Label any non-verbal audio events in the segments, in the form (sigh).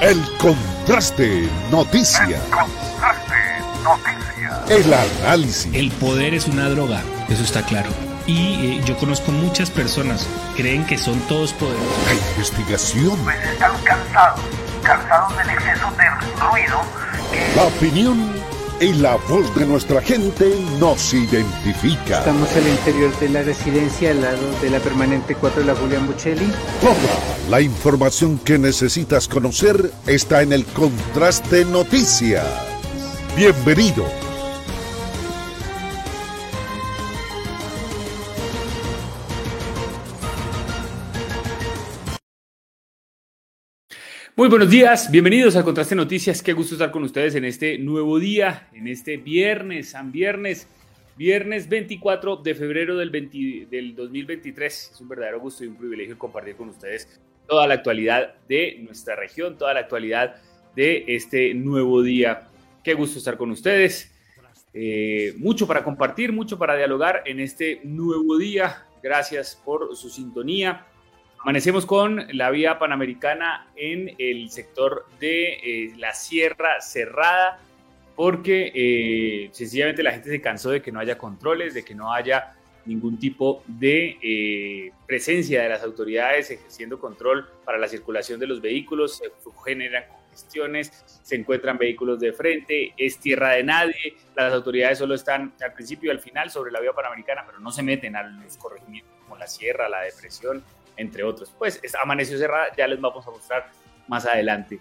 El contraste noticia. El contraste noticia. El análisis. El poder es una droga, eso está claro. Y eh, yo conozco muchas personas creen que son todos poderosos. La investigación. Pues están cansados, cansados del exceso de ruido. La opinión y la voz de nuestra gente nos identifica. Estamos al interior de la residencia al lado de la permanente 4 de la Julián Buccelli. Toda la información que necesitas conocer está en el Contraste Noticias. Bienvenido. Muy buenos días, bienvenidos a Contraste Noticias. Qué gusto estar con ustedes en este nuevo día, en este viernes, San Viernes, viernes 24 de febrero del, del 2023. Es un verdadero gusto y un privilegio compartir con ustedes toda la actualidad de nuestra región, toda la actualidad de este nuevo día. Qué gusto estar con ustedes. Eh, mucho para compartir, mucho para dialogar en este nuevo día. Gracias por su sintonía. Amanecemos con la vía panamericana en el sector de eh, la Sierra Cerrada, porque eh, sencillamente la gente se cansó de que no haya controles, de que no haya ningún tipo de eh, presencia de las autoridades ejerciendo control para la circulación de los vehículos, se generan congestiones, se encuentran vehículos de frente, es tierra de nadie, las autoridades solo están al principio y al final sobre la vía panamericana, pero no se meten a los corregimientos como la sierra, la depresión, entre otros. Pues amaneció cerrada, ya les vamos a mostrar más adelante.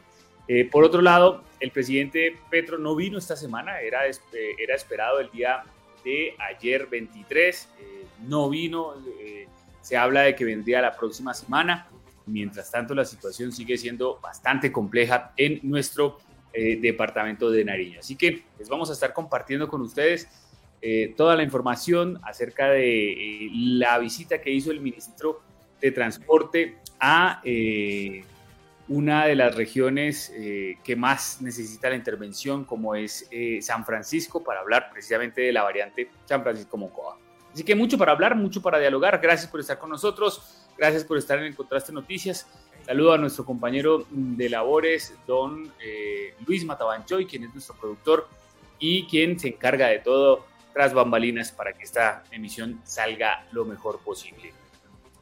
Eh, por otro lado, el presidente Petro no vino esta semana, era, eh, era esperado el día de ayer 23, eh, no vino, se habla de que vendría la próxima semana. Mientras tanto, la situación sigue siendo bastante compleja en nuestro departamento de Nariño. Así que les vamos a estar compartiendo con ustedes toda la información acerca de la visita que hizo el ministro de transporte a eh, una de las regiones eh, que más necesita la intervención, como es eh, San Francisco, para hablar precisamente de la variante San Francisco-Mocoa. Así que mucho para hablar, mucho para dialogar. Gracias por estar con nosotros, gracias por estar en Contraste Noticias. Saludo a nuestro compañero de labores, don Luis Matabanchoy, quien es nuestro productor y quien se encarga de todo tras bambalinas para que esta emisión salga lo mejor posible.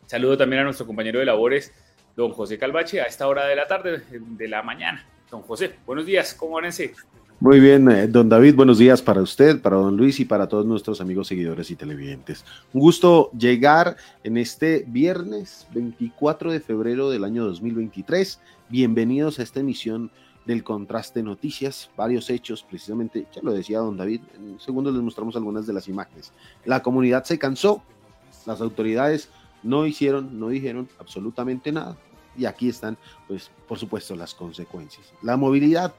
Saludo también a nuestro compañero de labores, don José Calvache, a esta hora de la tarde, de la mañana. Don José, buenos días, ¿cómo ese? Muy bien, eh, don David, buenos días para usted, para don Luis y para todos nuestros amigos seguidores y televidentes. Un gusto llegar en este viernes 24 de febrero del año 2023. Bienvenidos a esta emisión del Contraste Noticias, varios hechos, precisamente, ya lo decía don David, en segundos les mostramos algunas de las imágenes. La comunidad se cansó, las autoridades no hicieron, no dijeron absolutamente nada. Y aquí están, pues, por supuesto, las consecuencias. La movilidad,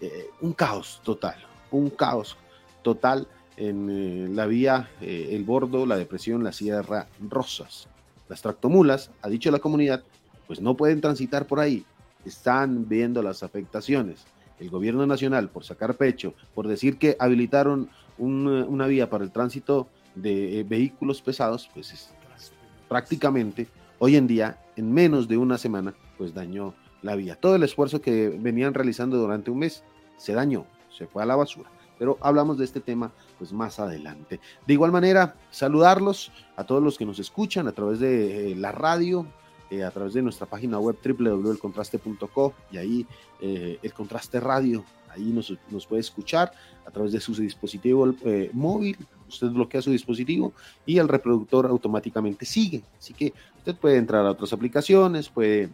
eh, un caos total, un caos total en eh, la vía eh, El Bordo, la Depresión, la Sierra Rosas. Las tractomulas, ha dicho la comunidad, pues no pueden transitar por ahí. Están viendo las afectaciones. El gobierno nacional, por sacar pecho, por decir que habilitaron una vía para el tránsito de vehículos pesados, pues prácticamente hoy en día, en menos de una semana, pues dañó la vía. Todo el esfuerzo que venían realizando durante un mes se dañó, se fue a la basura. Pero hablamos de este tema pues más adelante. De igual manera, saludarlos a todos los que nos escuchan a través de eh, la radio, eh, a través de nuestra página web www.elcontraste.co y ahí eh, el contraste radio, ahí nos, nos, puede escuchar a través de su dispositivo móvil, usted bloquea su dispositivo y el reproductor automáticamente sigue. Así que usted puede entrar a otras aplicaciones, puede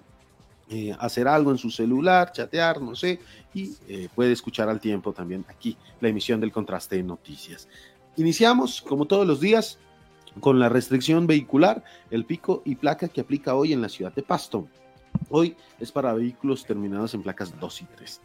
eh, hacer algo en su celular, chatear, no sé, y eh, puede escuchar al tiempo también aquí la emisión del contraste de noticias. Iniciamos, como todos los días, con la restricción vehicular, el pico y placa que aplica hoy en la ciudad de Pasto. Hoy es para vehículos terminados en placas 2 y 3.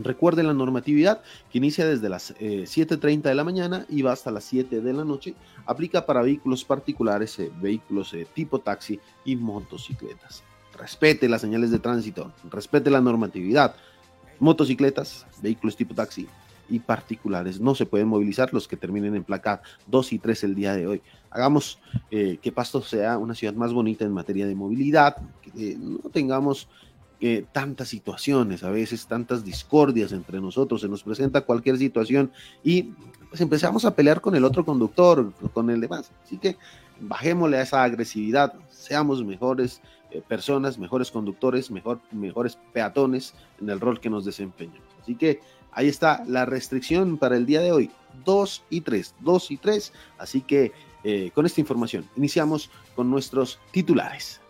Recuerden la normatividad que inicia desde las 7.30 eh, de la mañana y va hasta las 7 de la noche. Aplica para vehículos particulares, eh, vehículos eh, tipo taxi y motocicletas. Respete las señales de tránsito, respete la normatividad. Motocicletas, vehículos tipo taxi y particulares no se pueden movilizar los que terminen en placa 2 y 3 el día de hoy. Hagamos que Pasto sea una ciudad más bonita en materia de movilidad, no tengamos eh, tantas situaciones, a veces tantas discordias entre nosotros, se nos presenta cualquier situación y pues empezamos a pelear con el otro conductor, con el demás. Así que bajémosle a esa agresividad, seamos mejores eh, personas, mejores conductores, mejor, mejores peatones en el rol que nos desempeñamos. Así que ahí está la restricción para el día de hoy, 2 y 3, 2 y 3. Así que eh, con esta información iniciamos con nuestros titulares.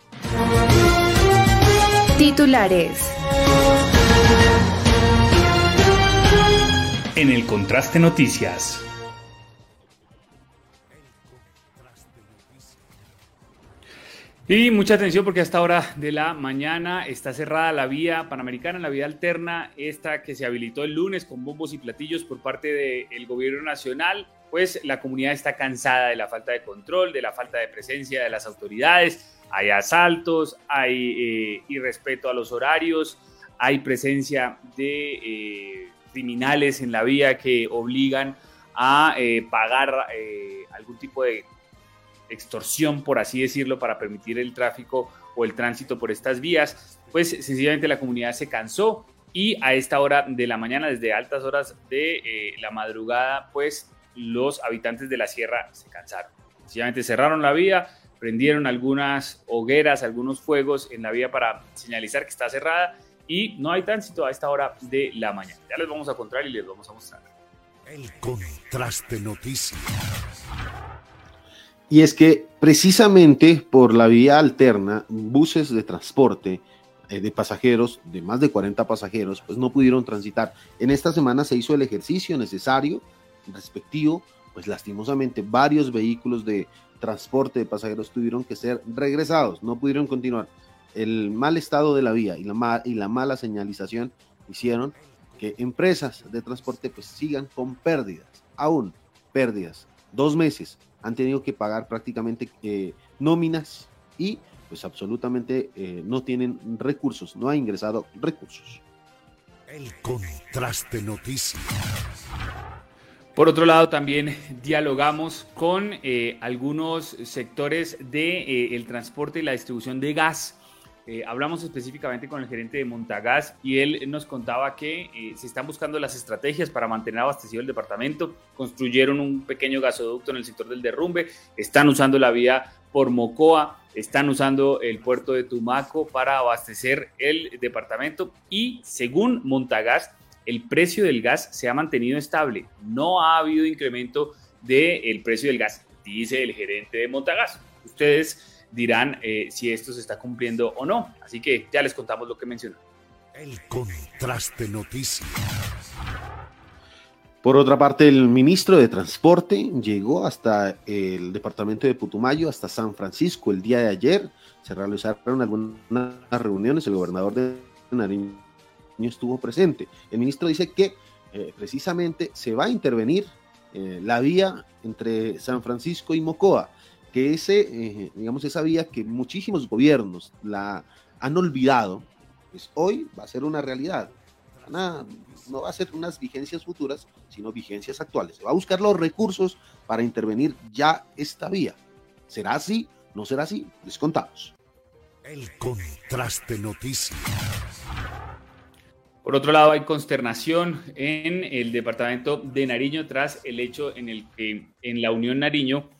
Titulares. En el Contraste Noticias. Y mucha atención porque hasta hora de la mañana está cerrada la vía panamericana, la vía alterna, esta que se habilitó el lunes con bombos y platillos por parte del gobierno nacional. Pues la comunidad está cansada de la falta de control, de la falta de presencia de las autoridades. Hay asaltos, hay eh, irrespeto a los horarios, hay presencia de eh, criminales en la vía que obligan a eh, pagar algún tipo de extorsión, por así decirlo, para permitir el tráfico o el tránsito por estas vías, pues sencillamente la comunidad se cansó y a esta hora de la mañana, desde altas horas de la madrugada, pues los habitantes de la sierra se cansaron. Sencillamente cerraron la vía, prendieron algunas hogueras, algunos fuegos en la vía para señalizar que está cerrada y no hay tránsito a esta hora de la mañana. Ya les vamos a contar y les vamos a mostrar. El contraste noticias. Y es que precisamente por la vía alterna, buses de transporte eh, de pasajeros, de más de 40 pasajeros, pues no pudieron transitar. En esta semana se hizo el ejercicio necesario, respectivo, pues lastimosamente varios vehículos de transporte de pasajeros tuvieron que ser regresados, no pudieron continuar. El mal estado de la vía y la, y la mala señalización hicieron que empresas de transporte pues sigan con pérdidas, aún pérdidas. Dos meses han tenido que pagar prácticamente eh, nóminas y pues absolutamente eh, no tienen recursos, no ha ingresado recursos. El contraste noticias. Por otro lado, también dialogamos con eh, algunos sectores del de, el transporte y la distribución de gas. Eh, hablamos específicamente con el gerente de Montagas y él nos contaba que eh, se están buscando las estrategias para mantener abastecido el departamento. Construyeron un pequeño gasoducto en el sector del derrumbe, están usando la vía por Mocoa, están usando el puerto de Tumaco para abastecer el departamento. Y según Montagas, el precio del gas se ha mantenido estable. No ha habido incremento del precio del gas, dice el gerente de Montagas. Ustedes dirán eh, si esto se está cumpliendo o no. Así que ya les contamos lo que mencionó. El contraste noticias. Por otra parte, el ministro de Transporte llegó hasta el departamento de Putumayo, hasta San Francisco el día de ayer. Se realizaron algunas reuniones, el gobernador de Nariño estuvo presente. El ministro dice que eh, precisamente se va a intervenir eh, la vía entre San Francisco y Mocoa que ese, eh, digamos, esa vía que muchísimos gobiernos la han olvidado, pues hoy va a ser una realidad. no va a ser unas vigencias futuras, sino vigencias actuales. Se va a buscar los recursos para intervenir ya esta vía. ¿Será así? ¿No será así? Les contamos. El contraste noticias. Por otro lado, hay consternación en el departamento de Nariño tras el hecho en el que en la Unión Nariño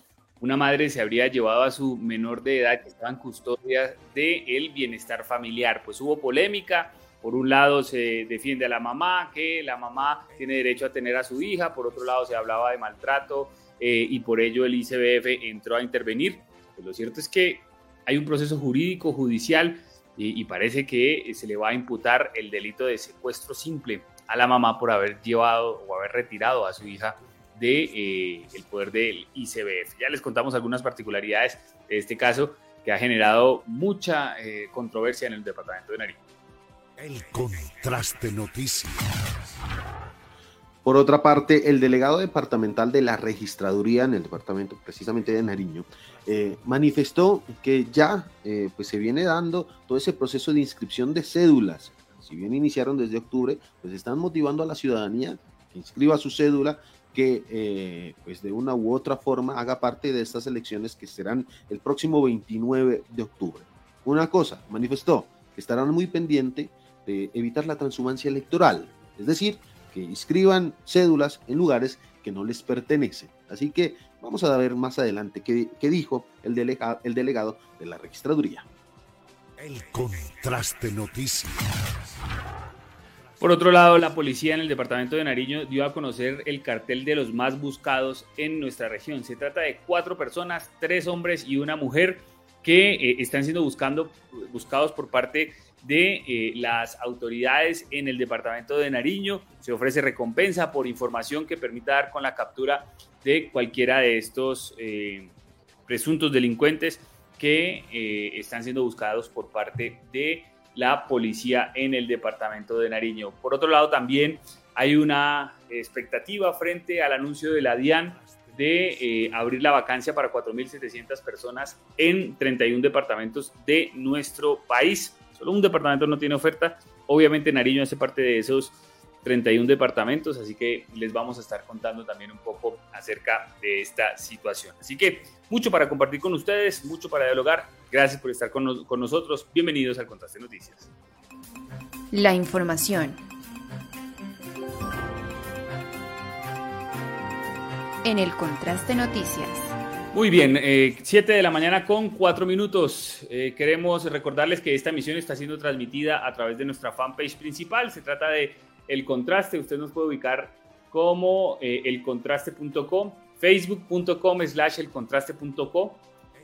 una madre se habría llevado a su menor de edad que estaba en custodia del bienestar familiar. Pues hubo polémica. Por un lado se defiende a la mamá, que la mamá tiene derecho a tener a su hija. Por otro lado se hablaba de maltrato eh, y por ello el ICBF entró a intervenir. Pues lo cierto es que hay un proceso jurídico, judicial, y, parece que se le va a imputar el delito de secuestro simple a la mamá por haber llevado o haber retirado a su hija de, eh, poder del ICBF. Ya les contamos algunas particularidades de este caso que ha generado mucha eh, controversia en el departamento de Nariño. El contraste noticias. Por otra parte, el delegado departamental de la registraduría en el departamento precisamente de Nariño eh, manifestó que ya pues se viene dando todo ese proceso de inscripción de cédulas. Si bien iniciaron desde octubre, pues están motivando a la ciudadanía que inscriba su cédula que eh, pues de una u otra forma haga parte de estas elecciones que serán el próximo 29 de octubre. Una cosa, manifestó, estarán muy pendientes de evitar la transhumancia electoral, es decir, que inscriban cédulas en lugares que no les pertenecen. Así que vamos a ver más adelante qué, dijo el, delega, el delegado de la registraduría. El contraste noticias. Por otro lado, la policía en el departamento de Nariño dio a conocer el cartel de los más buscados en nuestra región. Se trata de cuatro personas, tres hombres y una mujer que eh, están siendo buscando, buscados por parte de eh, las autoridades en el departamento de Nariño. Se ofrece recompensa por información que permita dar con la captura de cualquiera de estos eh, presuntos delincuentes que están siendo buscados por parte de la policía en el departamento de Nariño. Por otro lado, también hay una expectativa frente al anuncio de la DIAN de eh, abrir la vacancia para 4.700 personas en 31 departamentos de nuestro país. Solo un departamento no tiene oferta. Obviamente Nariño hace parte de esos 31 departamentos, así que les vamos a estar contando también un poco acerca de esta situación. Así que mucho para compartir con ustedes, mucho para dialogar. Gracias por estar con, nosotros. Bienvenidos al Contraste Noticias. La información. En el Contraste Noticias. Muy bien, 7 eh, de la mañana con 4 minutos. Eh, queremos recordarles que esta emisión está siendo transmitida a través de nuestra fanpage principal. Se trata de El Contraste. Usted nos puede ubicar como eh, elcontraste.com, facebook.com slash elcontraste.com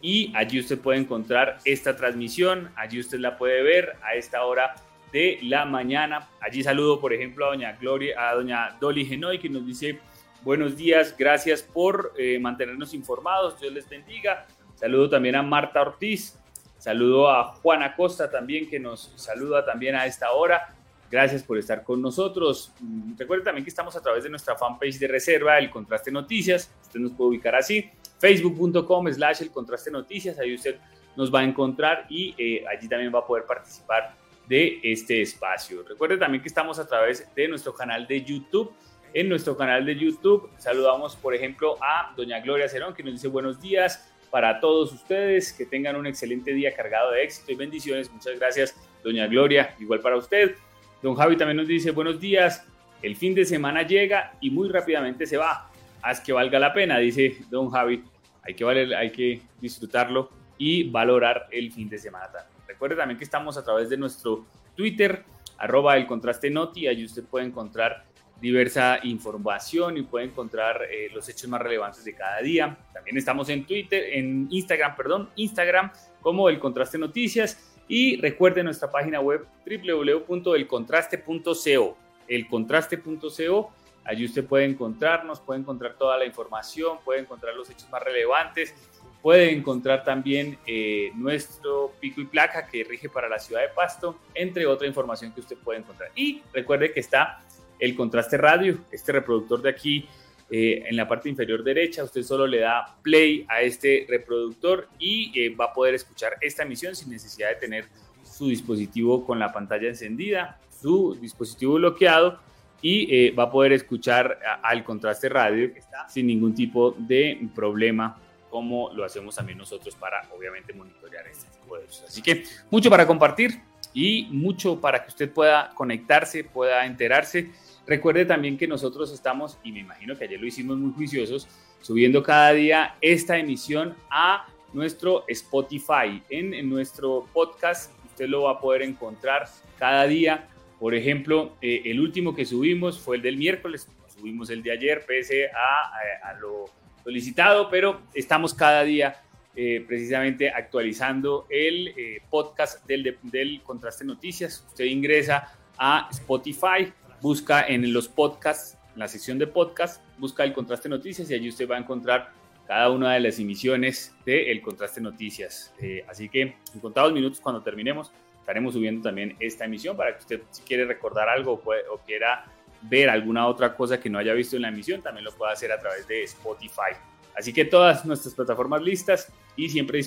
y allí usted puede encontrar esta transmisión, allí usted la puede ver a esta hora de la mañana. Allí saludo, por ejemplo, a doña Gloria, a doña Dolly Genoy, que nos dice buenos días, gracias por eh, mantenernos informados, Dios les bendiga. Saludo también a Marta Ortiz, saludo a Juana Costa también, que nos saluda también a esta hora. Gracias por estar con nosotros. Mm, recuerden también que estamos a través de nuestra fanpage de reserva, el Contraste Noticias. Usted nos puede ubicar así facebook.com slash el contraste noticias, ahí usted nos va a encontrar y eh, allí también va a poder participar de este espacio. Recuerde también que estamos a través de nuestro canal de YouTube. En nuestro canal de YouTube saludamos, por ejemplo, a doña Gloria Cerón, que nos dice buenos días para todos ustedes, que tengan un excelente día cargado de éxito y bendiciones. Muchas gracias, doña Gloria, igual para usted. Don Javi también nos dice buenos días, el fin de semana llega y muy rápidamente se va. Haz que valga la pena, dice don Javi hay que, valer, hay que disfrutarlo y valorar el fin de semana también. Recuerde también que estamos a través de nuestro Twitter, arroba el contraste noti, allí usted puede encontrar diversa información y puede encontrar eh, los hechos más relevantes de cada día. También estamos en Twitter, en Instagram, perdón, Instagram como El Contraste Noticias y recuerde nuestra página web www.elcontraste.co, elcontraste.co Allí usted puede encontrarnos, puede encontrar toda la información, puede encontrar los hechos más relevantes, puede encontrar también eh, nuestro pico y placa que rige para la ciudad de Pasto, entre otra información que usted puede encontrar. Y recuerde que está el contraste radio, este reproductor de aquí eh, en la parte inferior derecha, usted solo le da play a este reproductor y eh, va a poder escuchar esta emisión sin necesidad de tener su dispositivo con la pantalla encendida, su dispositivo bloqueado y eh, va a poder escuchar al contraste radio sin ningún tipo de problema como lo hacemos también nosotros para obviamente monitorear este tipo de cosas. Así que mucho para compartir y mucho para que usted pueda conectarse, pueda enterarse. Recuerde también que nosotros estamos, y me imagino que ayer lo hicimos muy juiciosos, subiendo cada día esta emisión a nuestro Spotify. En, nuestro podcast usted lo va a poder encontrar cada día por ejemplo, eh, el último que subimos fue el del miércoles, subimos el de ayer, pese a, lo solicitado, pero estamos cada día eh, precisamente actualizando el eh, podcast del, del Contraste Noticias. Usted ingresa a Spotify, busca en los podcasts, en la sección de podcast, busca el Contraste Noticias y allí usted va a encontrar cada una de las emisiones de El Contraste Noticias. así que en contados minutos cuando terminemos estaremos subiendo también esta emisión para que usted si quiere recordar algo o quiera ver alguna otra cosa que no haya visto en la emisión, también lo pueda hacer a través de Spotify. Así que todas nuestras plataformas listas y siempre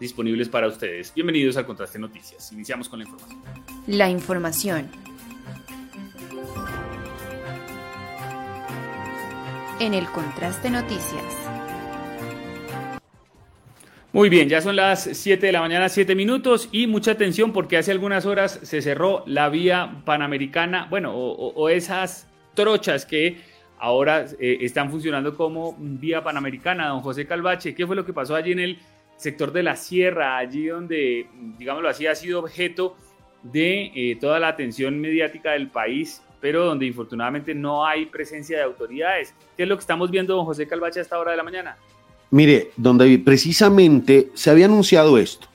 disponibles para ustedes. Bienvenidos al Contraste Noticias. Iniciamos con la información. La información. En el Contraste Noticias. Muy bien, ya son las 7 de la mañana, 7 minutos y mucha atención porque hace algunas horas se cerró la vía panamericana, bueno, o, esas trochas que ahora eh, están funcionando como vía panamericana. Don José Calvache, ¿qué fue lo que pasó allí en el sector de la sierra, allí donde, digámoslo así, ha sido objeto de eh, toda la atención mediática del país, pero donde infortunadamente no hay presencia de autoridades? ¿Qué es lo que estamos viendo, don José Calvache, a esta hora de la mañana? Mire, don David, precisamente se había anunciado esto.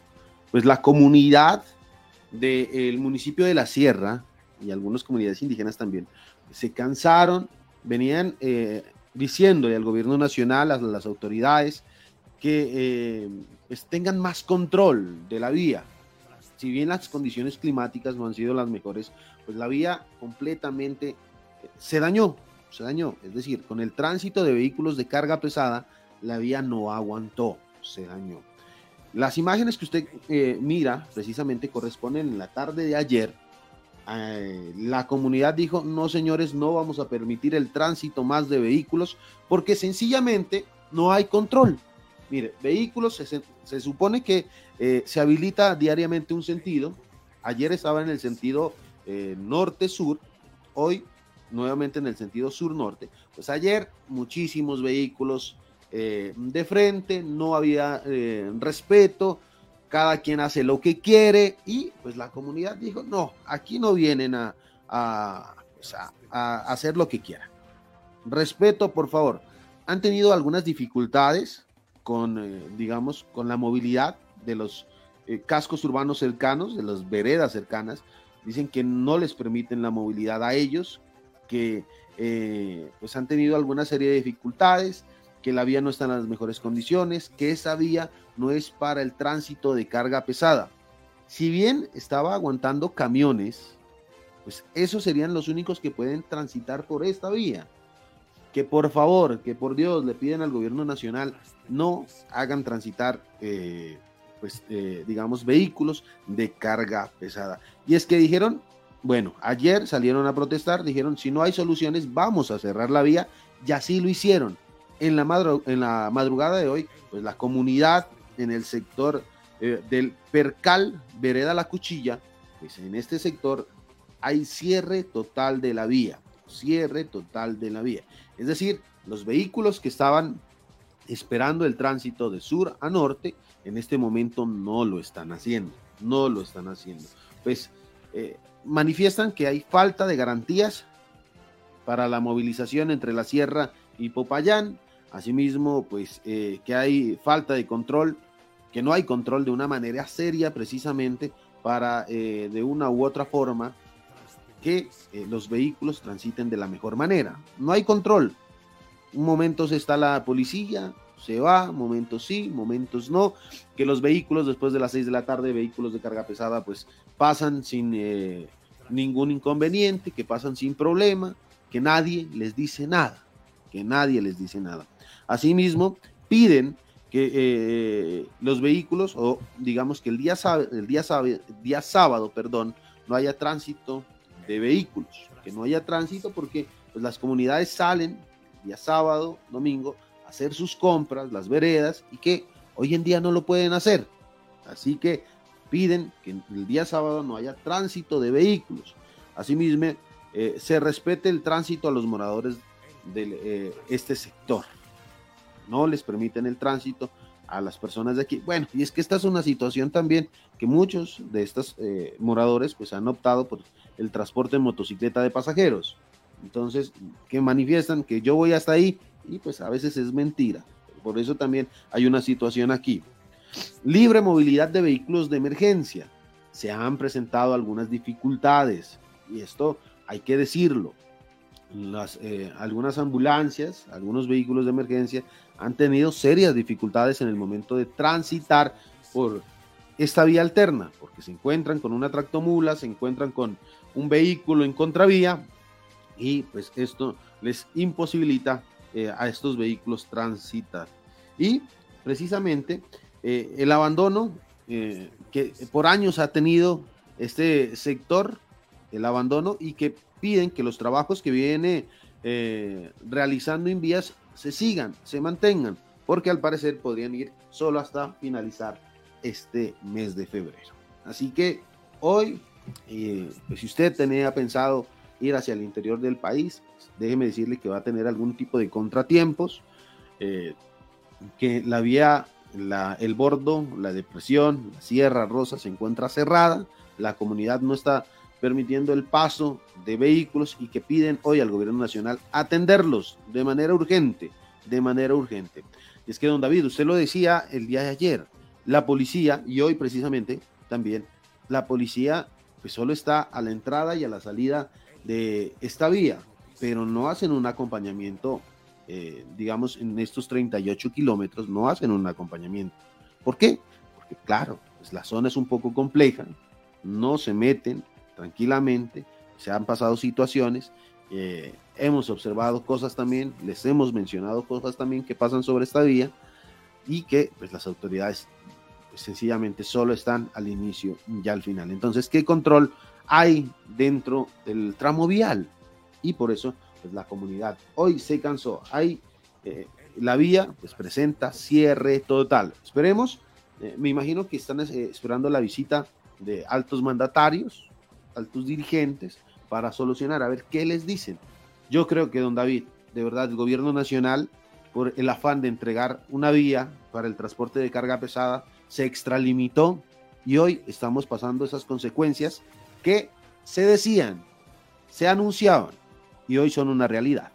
Pues la comunidad del municipio de La Sierra y algunas comunidades indígenas también se cansaron, venían eh, diciéndole al gobierno nacional, a las autoridades, que eh, pues tengan más control de la vía. Si bien las condiciones climáticas no han sido las mejores, pues la vía completamente se dañó, se dañó. Es decir, con el tránsito de vehículos de carga pesada, la vía no aguantó, se dañó. Las imágenes que usted eh, mira precisamente corresponden en la tarde de ayer. Eh, la comunidad dijo, no señores, no vamos a permitir el tránsito más de vehículos porque sencillamente no hay control. Mire, vehículos, se, supone que eh, se habilita diariamente un sentido. Ayer estaba en el sentido norte-sur, hoy nuevamente en el sentido sur-norte. Pues ayer muchísimos vehículos eh, de frente, no había eh, respeto, cada quien hace lo que quiere y pues la comunidad dijo, no, aquí no vienen a, a, pues, hacer lo que quieran. Respeto, por favor. Han tenido algunas dificultades con, eh, digamos, con la movilidad de los cascos urbanos cercanos, de las veredas cercanas. Dicen que no les permiten la movilidad a ellos, que pues han tenido alguna serie de dificultades que la vía no está en las mejores condiciones, que esa vía no es para el tránsito de carga pesada. Si bien estaba aguantando camiones, pues esos serían los únicos que pueden transitar por esta vía. Que por favor, que por Dios le piden al gobierno nacional no hagan transitar, eh, pues eh, digamos, vehículos de carga pesada. Y es que dijeron, bueno, ayer salieron a protestar, dijeron, si no hay soluciones, vamos a cerrar la vía, y así lo hicieron en la, en la madrugada de hoy, pues la comunidad en el sector eh, del Percal, Vereda La Cuchilla, pues en este sector hay cierre total de la vía, cierre total de la vía. Es decir, los vehículos que estaban esperando el tránsito de sur a norte, en este momento no lo están haciendo, no lo están haciendo. Pues eh, manifiestan que hay falta de garantías para la movilización entre la sierra y Popayán, Asimismo, pues eh, que hay falta de control, que no hay control de una manera seria precisamente para eh, de una u otra forma que los vehículos transiten de la mejor manera. No hay control. Un momento está la policía, se va, momentos sí, momentos no, que los vehículos después de las 6 de la tarde, vehículos de carga pesada, pues pasan sin ningún inconveniente, que pasan sin problema, que nadie les dice nada, que nadie les dice nada. Asimismo, piden que eh, los vehículos, o digamos que el día, el día, día sábado, perdón, no haya tránsito de vehículos, que no haya tránsito porque pues, las comunidades salen día sábado, domingo, hacer sus compras, las veredas, y que hoy en día no lo pueden hacer. Así que piden que el día sábado no haya tránsito de vehículos. Asimismo, eh, se respete el tránsito a los moradores de eh, este sector no les permiten el tránsito a las personas de aquí. Bueno, y es que esta es una situación también que muchos de estos eh, moradores pues han optado por el transporte en motocicleta de pasajeros. Entonces, que manifiestan que yo voy hasta ahí y pues a veces es mentira. Por eso también hay una situación aquí. Libre movilidad de vehículos de emergencia. Se han presentado algunas dificultades y esto hay que decirlo. Las, eh, algunas ambulancias, algunos vehículos de emergencia han tenido serias dificultades en el momento de transitar por esta vía alterna, porque se encuentran con una tractomula, se encuentran con un vehículo en contravía y pues esto les imposibilita eh, a estos vehículos transitar. Y precisamente eh, el abandono eh, que por años ha tenido este sector, el abandono, y que piden que los trabajos que viene realizando en vías se sigan, se mantengan, porque al parecer podrían ir solo hasta finalizar este mes de febrero. Así que hoy, pues si usted tenía pensado ir hacia el interior del país, déjeme decirle que va a tener algún tipo de contratiempos, eh, que la vía, la, el bordo, la depresión, la Sierra Rosa se encuentra cerrada, la comunidad no está permitiendo el paso de vehículos y que piden hoy al gobierno nacional atenderlos de manera urgente, de manera urgente. Es que, don David, usted lo decía el día de ayer, la policía, y hoy precisamente también, la policía pues solo está a la entrada y a la salida de esta vía, pero no hacen un acompañamiento, eh, digamos, en estos 38 kilómetros, no hacen un acompañamiento. ¿Por qué? Porque claro, pues la zona es un poco compleja, no se meten tranquilamente, se han pasado situaciones, eh, hemos observado cosas también, les hemos mencionado cosas también que pasan sobre esta vía y que pues las autoridades sencillamente solo están al inicio y al final. Entonces, ¿qué control hay dentro del tramo vial? Y por eso pues la comunidad hoy se cansó. Hay eh, la vía pues presenta cierre total. Esperemos, eh, me imagino que están esperando la visita de altos mandatarios, altos dirigentes para solucionar, a ver qué les dicen. Yo creo que, don David, de verdad, el gobierno nacional, por el afán de entregar una vía para el transporte de carga pesada, se extralimitó y hoy estamos pasando esas consecuencias que se decían, se anunciaban y hoy son una realidad.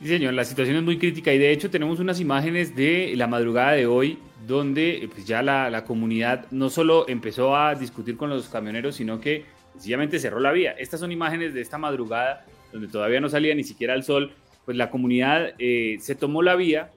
Sí, señor, la situación es muy crítica y de hecho tenemos unas imágenes de la madrugada de hoy donde pues, ya la, la comunidad no solo empezó a discutir con los camioneros, sino que sencillamente cerró la vía. Estas son imágenes de esta madrugada, donde todavía no salía ni siquiera el sol, pues la comunidad eh, se tomó la vía,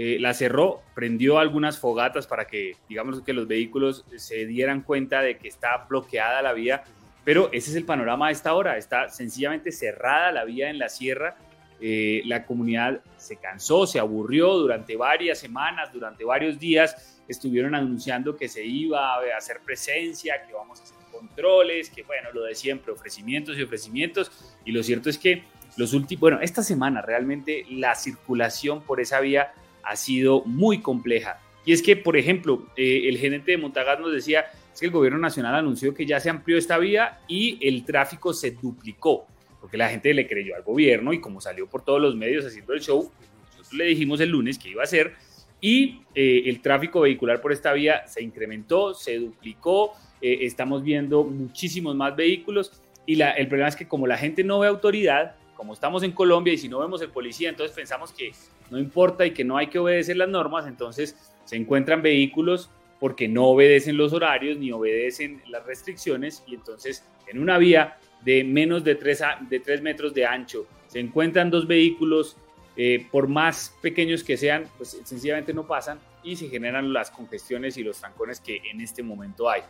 eh, la cerró, prendió algunas fogatas para que, digamos, que los vehículos se dieran cuenta de que está bloqueada la vía, pero ese es el panorama a esta hora, está sencillamente cerrada la vía en la sierra. Eh, la comunidad se cansó, se aburrió durante varias semanas, durante varios días, estuvieron anunciando que se iba a hacer presencia, que vamos a hacer controles, que bueno, lo de siempre, ofrecimientos y ofrecimientos. Y lo cierto es que los últimos, bueno, esta semana realmente la circulación por esa vía ha sido muy compleja. Y es que, por ejemplo, eh, el gerente de Montagas nos decía es que el gobierno nacional anunció que ya se amplió esta vía y el tráfico se duplicó, porque la gente le creyó al gobierno y como salió por todos los medios haciendo el show, nosotros le dijimos el lunes que iba a ser y eh, el tráfico vehicular por esta vía se incrementó, se duplicó, eh, estamos viendo muchísimos más vehículos y la, el problema es que como la gente no ve autoridad, como estamos en Colombia y si no vemos el policía, entonces pensamos que no importa y que no hay que obedecer las normas, entonces se encuentran vehículos porque no obedecen los horarios ni obedecen las restricciones y entonces en una vía de menos de 3, de 3 metros de ancho se encuentran dos vehículos, eh, por más pequeños que sean, pues sencillamente no pasan y se generan las congestiones y los trancones que en este momento hay.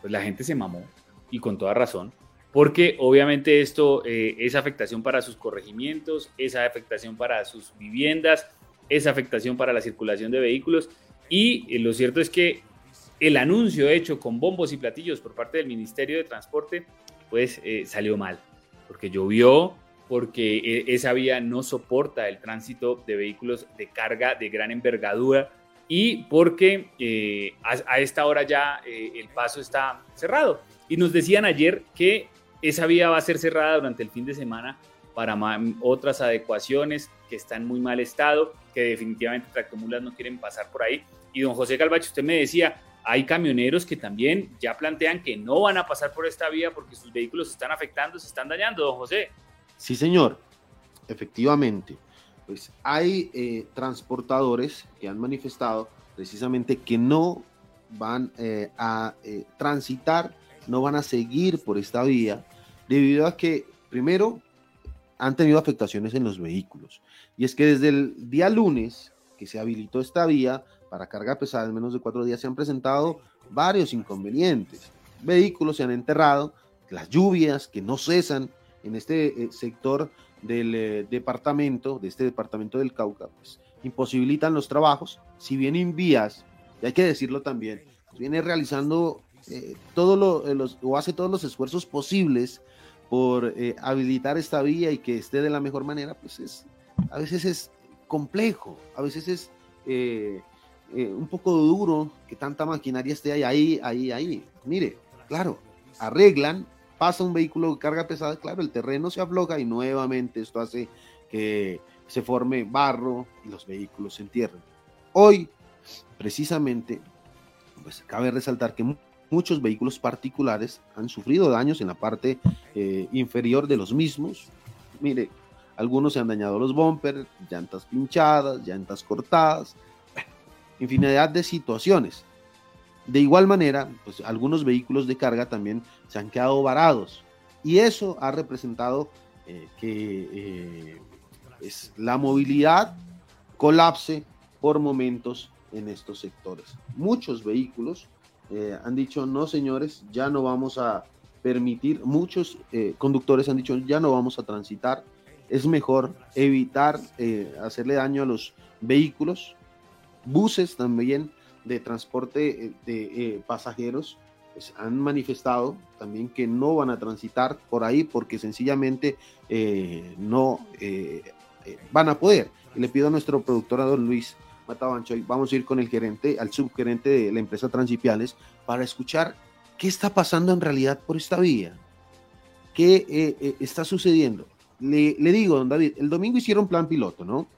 Pues la gente se mamó y con toda razón, porque obviamente esto eh, es afectación para sus corregimientos, es afectación para sus viviendas, es afectación para la circulación de vehículos y eh, lo cierto es que el anuncio hecho con bombos y platillos por parte del Ministerio de Transporte pues eh, salió mal, porque llovió, porque esa vía no soporta el tránsito de vehículos de carga de gran envergadura, y porque eh, a, esta hora ya eh, el paso está cerrado. Y nos decían ayer que esa vía va a ser cerrada durante el fin de semana para otras adecuaciones que están en muy mal estado, que definitivamente tractomulas no quieren pasar por ahí. Y don José Calvacho, usted me decía, hay camioneros que también ya plantean que no van a pasar por esta vía porque sus vehículos se están afectando, se están dañando, don José. Sí, señor, efectivamente pues hay eh, transportadores que han manifestado precisamente que no van eh, a eh, transitar, no van a seguir por esta vía, debido a que, primero, han tenido afectaciones en los vehículos. Y es que desde el día lunes que se habilitó esta vía para carga pesada en menos de cuatro días se han presentado varios inconvenientes. Vehículos se han enterrado, las lluvias que no cesan en este sector del eh, departamento, de este departamento del Cauca, pues imposibilitan los trabajos, si bien en vías, y hay que decirlo también, pues, viene realizando eh, todo lo, eh, los, o hace todos los esfuerzos posibles por habilitar esta vía y que esté de la mejor manera, pues es, a veces es complejo, a veces es eh, eh, un poco duro que tanta maquinaria esté ahí, ahí, ahí. Mire, claro, arreglan, pasa un vehículo de carga pesada, claro, el terreno se afloja y nuevamente esto hace que se forme barro y los vehículos se entierren. Hoy, precisamente, pues cabe resaltar que muchos vehículos particulares han sufrido daños en la parte eh, inferior de los mismos. Mire, algunos se han dañado los bumpers, llantas pinchadas, llantas cortadas, infinidad de situaciones. De igual manera, pues algunos vehículos de carga también se han quedado varados y eso ha representado eh, que eh, es la movilidad colapse por momentos en estos sectores. Muchos vehículos eh, han dicho, no señores, ya no vamos a permitir, muchos conductores han dicho, ya no vamos a transitar, es mejor evitar hacerle daño a los vehículos buses también de transporte eh, de eh, pasajeros pues, han manifestado también que no van a transitar por ahí porque sencillamente eh, no van a poder. le pido a nuestro productor, a don Luis Matabancho, vamos a ir con el gerente, al subgerente de la empresa Transipiales, para escuchar qué está pasando en realidad por esta vía. ¿Qué está sucediendo? Le, digo, don David, el domingo hicieron plan piloto, ¿no?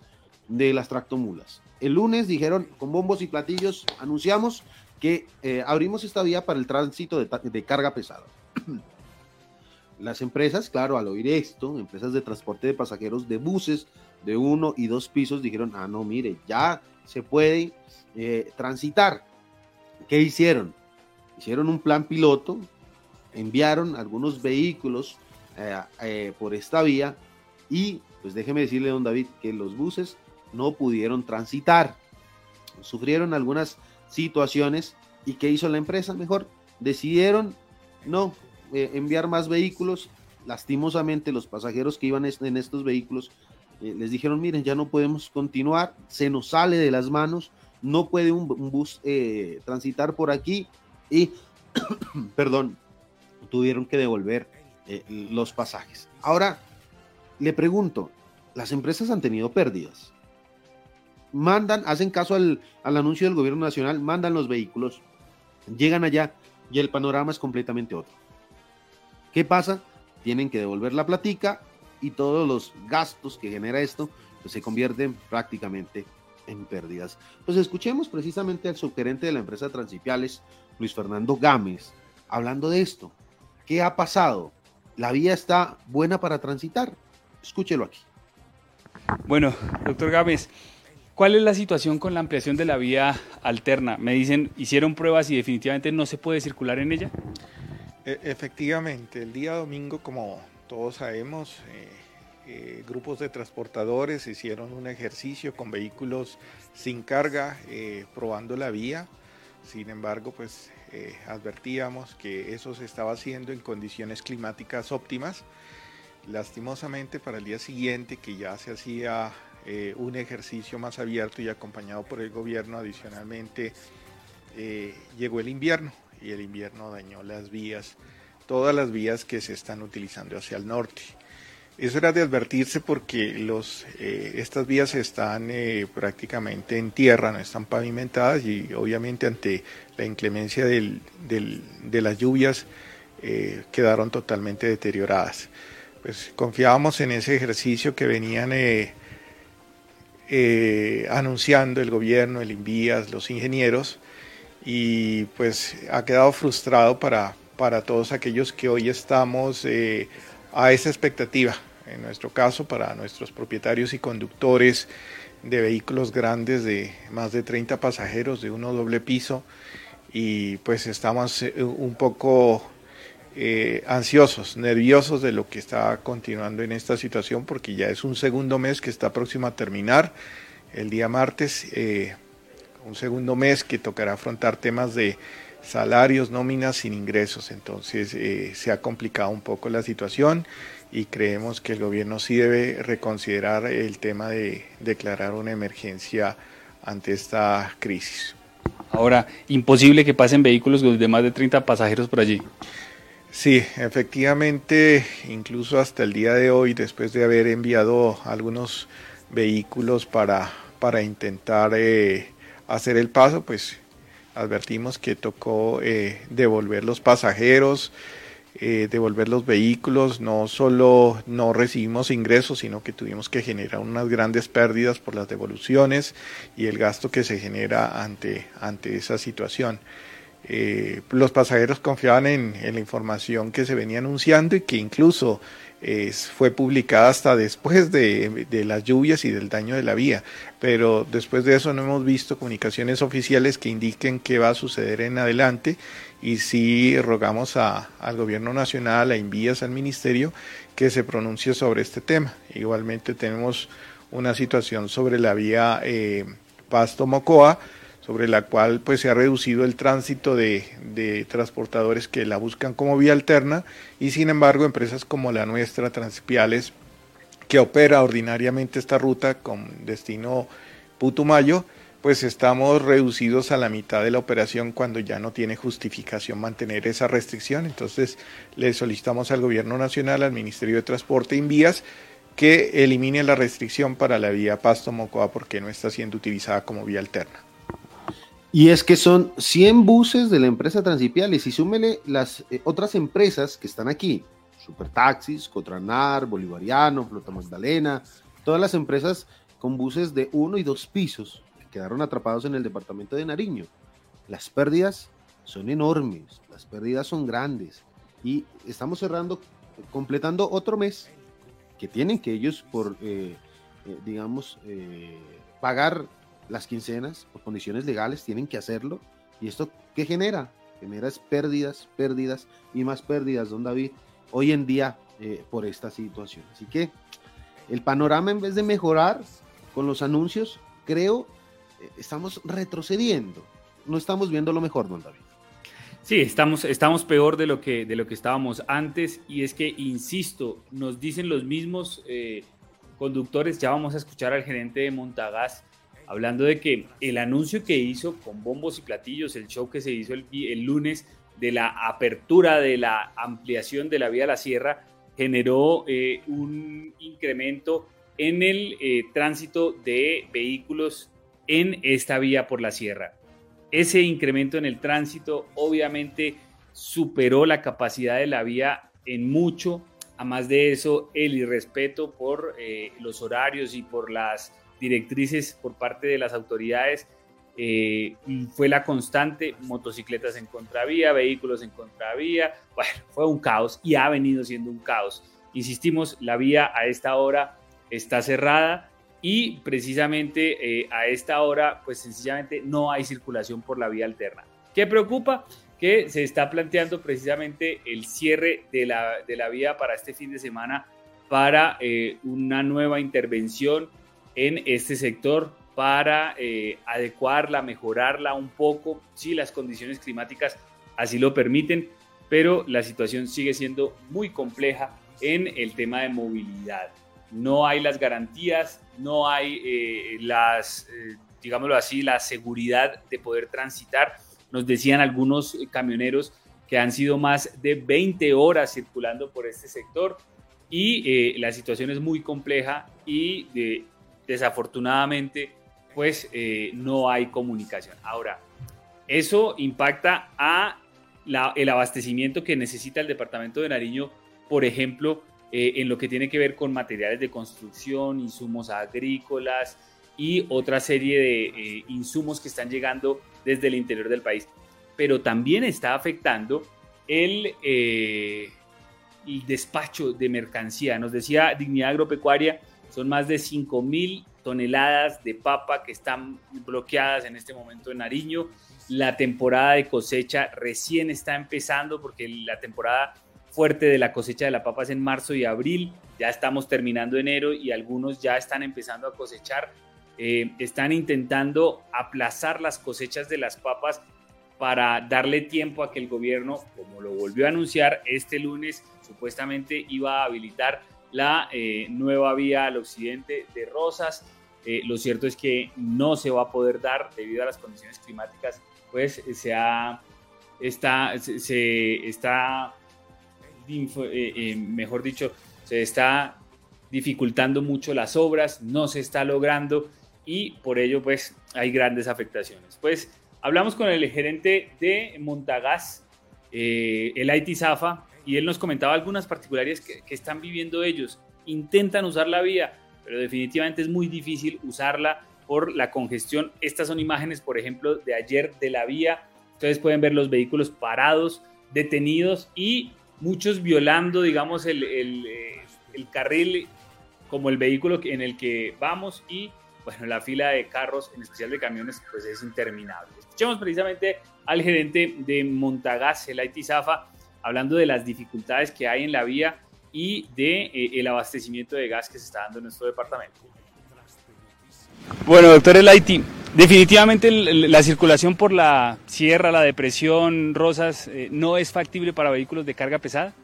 De las tractomulas el lunes dijeron, con bombos y platillos, anunciamos que eh, abrimos esta vía para el tránsito de, carga pesada. (clears throat) Las empresas, claro, al oír esto, empresas de transporte de pasajeros de buses de uno y dos pisos, dijeron, ah, no, mire, ya se puede eh, transitar. ¿Qué hicieron? Hicieron un plan piloto, enviaron algunos vehículos eh, por esta vía y, pues déjeme decirle, don David, que los buses no pudieron transitar. Sufrieron algunas situaciones y ¿qué hizo la empresa? Mejor decidieron no eh, enviar más vehículos. Lastimosamente los pasajeros que iban en estos vehículos eh, les dijeron, miren, ya no podemos continuar, se nos sale de las manos, no puede un, bus eh, transitar por aquí y, (coughs) perdón, tuvieron que devolver los pasajes. Ahora, le pregunto, las empresas han tenido pérdidas mandan, hacen caso al, anuncio del gobierno nacional, mandan los vehículos, llegan allá y el panorama es completamente otro. ¿Qué pasa? Tienen que devolver la platica y todos los gastos que genera esto pues, se convierten prácticamente en pérdidas. Pues escuchemos precisamente al subgerente de la empresa Transipiales, Luis Fernando Gámez, hablando de esto. ¿Qué ha pasado? ¿La vía está buena para transitar? Escúchelo aquí. Bueno, doctor Gámez, ¿Cuál es la situación con la ampliación de la vía alterna? Me dicen, hicieron pruebas y definitivamente no se puede circular en ella. E, efectivamente, el día domingo, como todos sabemos, eh, eh, grupos de transportadores hicieron un ejercicio con vehículos sin carga, eh, probando la vía. Sin embargo, pues advertíamos que eso se estaba haciendo en condiciones climáticas óptimas. Lastimosamente, para el día siguiente, que ya se hacía un ejercicio más abierto y acompañado por el gobierno. Adicionalmente, llegó el invierno y el invierno dañó las vías, todas las vías que se están utilizando hacia el norte. Eso era de advertirse porque eh, estas vías están prácticamente en tierra, no están pavimentadas y obviamente ante la inclemencia de las lluvias quedaron totalmente deterioradas. Pues confiábamos en ese ejercicio que venían eh, anunciando el gobierno, el Invías, los ingenieros, y pues ha quedado frustrado para, para todos aquellos que hoy estamos eh, a esa expectativa. En nuestro caso, para nuestros propietarios y conductores de vehículos grandes de más de 30 pasajeros de uno doble piso, y pues estamos eh, un poco eh, ansiosos, nerviosos de lo que está continuando en esta situación, porque ya es un segundo mes que está próximo a terminar, el día martes, eh, un segundo mes que tocará afrontar temas de salarios, nóminas sin ingresos. Entonces eh, se ha complicado un poco la situación y creemos que el gobierno sí debe reconsiderar el tema de declarar una emergencia ante esta crisis. Ahora, imposible que pasen vehículos de más de 30 pasajeros por allí. Sí, efectivamente, incluso hasta el día de hoy, después de haber enviado algunos vehículos para, para intentar hacer el paso, pues advertimos que tocó devolver los pasajeros, eh, devolver los vehículos, no solo no recibimos ingresos, sino que tuvimos que generar unas grandes pérdidas por las devoluciones y el gasto que se genera ante, ante esa situación. Eh, los pasajeros confiaban en, la información que se venía anunciando y que incluso fue publicada hasta después de, las lluvias y del daño de la vía, pero después de eso no hemos visto comunicaciones oficiales que indiquen qué va a suceder en adelante y sí rogamos a, al gobierno nacional, a Invías, al ministerio, que se pronuncie sobre este tema. Igualmente tenemos una situación sobre la vía eh, Pasto-Mocoa, sobre la cual pues se ha reducido el tránsito de, transportadores que la buscan como vía alterna y sin embargo empresas como la nuestra, Transpiales, que opera ordinariamente esta ruta con destino Putumayo, pues estamos reducidos a la mitad de la operación cuando ya no tiene justificación mantener esa restricción. Entonces le solicitamos al Gobierno Nacional, al Ministerio de Transporte y Vías, que elimine la restricción para la vía Pasto-Mocoa porque no está siendo utilizada como vía alterna. Y es que son 100 buses de la empresa Transipiales y súmele las eh, otras empresas que están aquí, Supertaxis, Cotranar, Bolivariano, Flota Magdalena, todas las empresas con buses de uno y dos pisos quedaron atrapados en el departamento de Nariño. Las pérdidas son enormes, las pérdidas son grandes y estamos cerrando, completando otro mes que tienen que ellos por, eh, eh, digamos, pagar las quincenas por condiciones legales, tienen que hacerlo. ¿Y esto qué genera? Genera pérdidas, pérdidas y más pérdidas, don David, hoy en día por esta situación. Así que el panorama en vez de mejorar con los anuncios, creo estamos retrocediendo. No estamos viendo lo mejor, don David. Sí, estamos, estamos peor de lo, que, de lo que estábamos antes y es que, insisto, nos dicen los mismos eh, conductores, ya vamos a escuchar al gerente de Montagas hablando de que el anuncio que hizo con bombos y platillos, el show que se hizo el, lunes de la apertura de la ampliación de la vía a la sierra, generó eh, un incremento en el eh, tránsito de vehículos en esta vía por la sierra. Ese incremento en el tránsito obviamente superó la capacidad de la vía en mucho. A más de eso, el irrespeto por eh, los horarios y por las directrices por parte de las autoridades eh, fue la constante. Motocicletas en contravía, vehículos en contravía. (laughs) Bueno, fue un caos y ha venido siendo un caos. Insistimos, la vía a esta hora está cerrada y precisamente eh, a esta hora pues sencillamente no hay circulación por la vía alterna. ¿Qué preocupa? Que se está planteando precisamente el cierre de la, de la vía para este fin de semana para eh, una nueva intervención en este sector para eh, adecuarla, mejorarla un poco, si las condiciones climáticas así lo permiten, pero la situación sigue siendo muy compleja en el tema de movilidad no hay las garantías, no hay eh, las, eh, digámoslo así, la seguridad de poder transitar. Nos decían algunos camioneros que han sido más de 20 horas circulando por este sector y eh, la situación es muy compleja y desafortunadamente pues no hay comunicación. Ahora, eso impacta a el abastecimiento que necesita el departamento de Nariño, por ejemplo, eh, en lo que tiene que ver con materiales de construcción, insumos agrícolas y otra serie de eh, insumos que están llegando desde el interior del país. Pero también está afectando el, eh, el despacho de mercancía. Nos decía Dignidad Agropecuaria, son más de 5 mil toneladas de papa que están bloqueadas en este momento en Nariño. La temporada de cosecha recién está empezando porque la temporada fuerte de la cosecha de la papa es en marzo y abril, ya estamos terminando enero y algunos ya están empezando a cosechar, eh, están intentando aplazar las cosechas de las papas para darle tiempo a que el gobierno, como lo volvió a anunciar este lunes, supuestamente iba a habilitar la eh, nueva vía al occidente de Rosas. Eh, lo cierto es que no se va a poder dar debido a las condiciones climáticas, pues se ha, está, se está eh, eh, mejor dicho, se está dificultando mucho las obras, no se está logrando y por ello pues hay grandes afectaciones. Pues hablamos con el gerente de Montagas, eh, el IT Zafa, y él nos comentaba algunas particularidades que, que están viviendo ellos. Intentan usar la vía, pero definitivamente es muy difícil usarla por la congestión. Estas son imágenes, por ejemplo, de ayer de la vía. Ustedes pueden ver los vehículos parados, detenidos y muchos violando, digamos, el, el, eh, el carril como el vehículo en el que vamos y bueno, la fila de carros, en especial de camiones, pues es interminable. Escuchemos precisamente al gerente de Montagas, el Zafa, hablando de las dificultades que hay en la vía y de eh, el abastecimiento de gas que se está dando en nuestro departamento. Bueno, doctor Elaiti, definitivamente la circulación por la sierra, la depresión, Rosas, eh, no es factible para vehículos de carga pesada.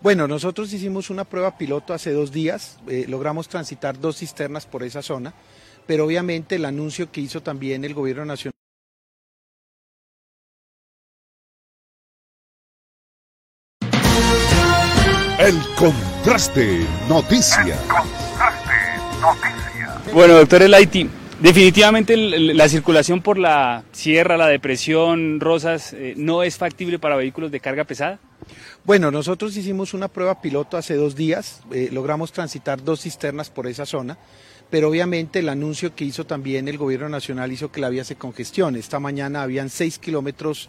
Bueno, nosotros hicimos una prueba piloto hace dos días, eh, logramos transitar dos cisternas por esa zona, pero obviamente el anuncio que hizo también el gobierno nacional El contraste noticias. Bueno, doctor Elaiti, definitivamente la circulación por la sierra, la depresión, Rosas, eh, no es factible para vehículos de carga pesada. Bueno, nosotros hicimos una prueba piloto hace dos días, eh, logramos transitar dos cisternas por esa zona, pero obviamente el anuncio que hizo también el gobierno nacional hizo que la vía se congestione. Esta mañana habían seis kilómetros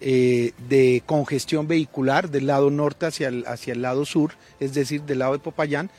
eh, de congestión vehicular del lado norte hacia el, hacia el lado sur, es decir, del lado de Popayán,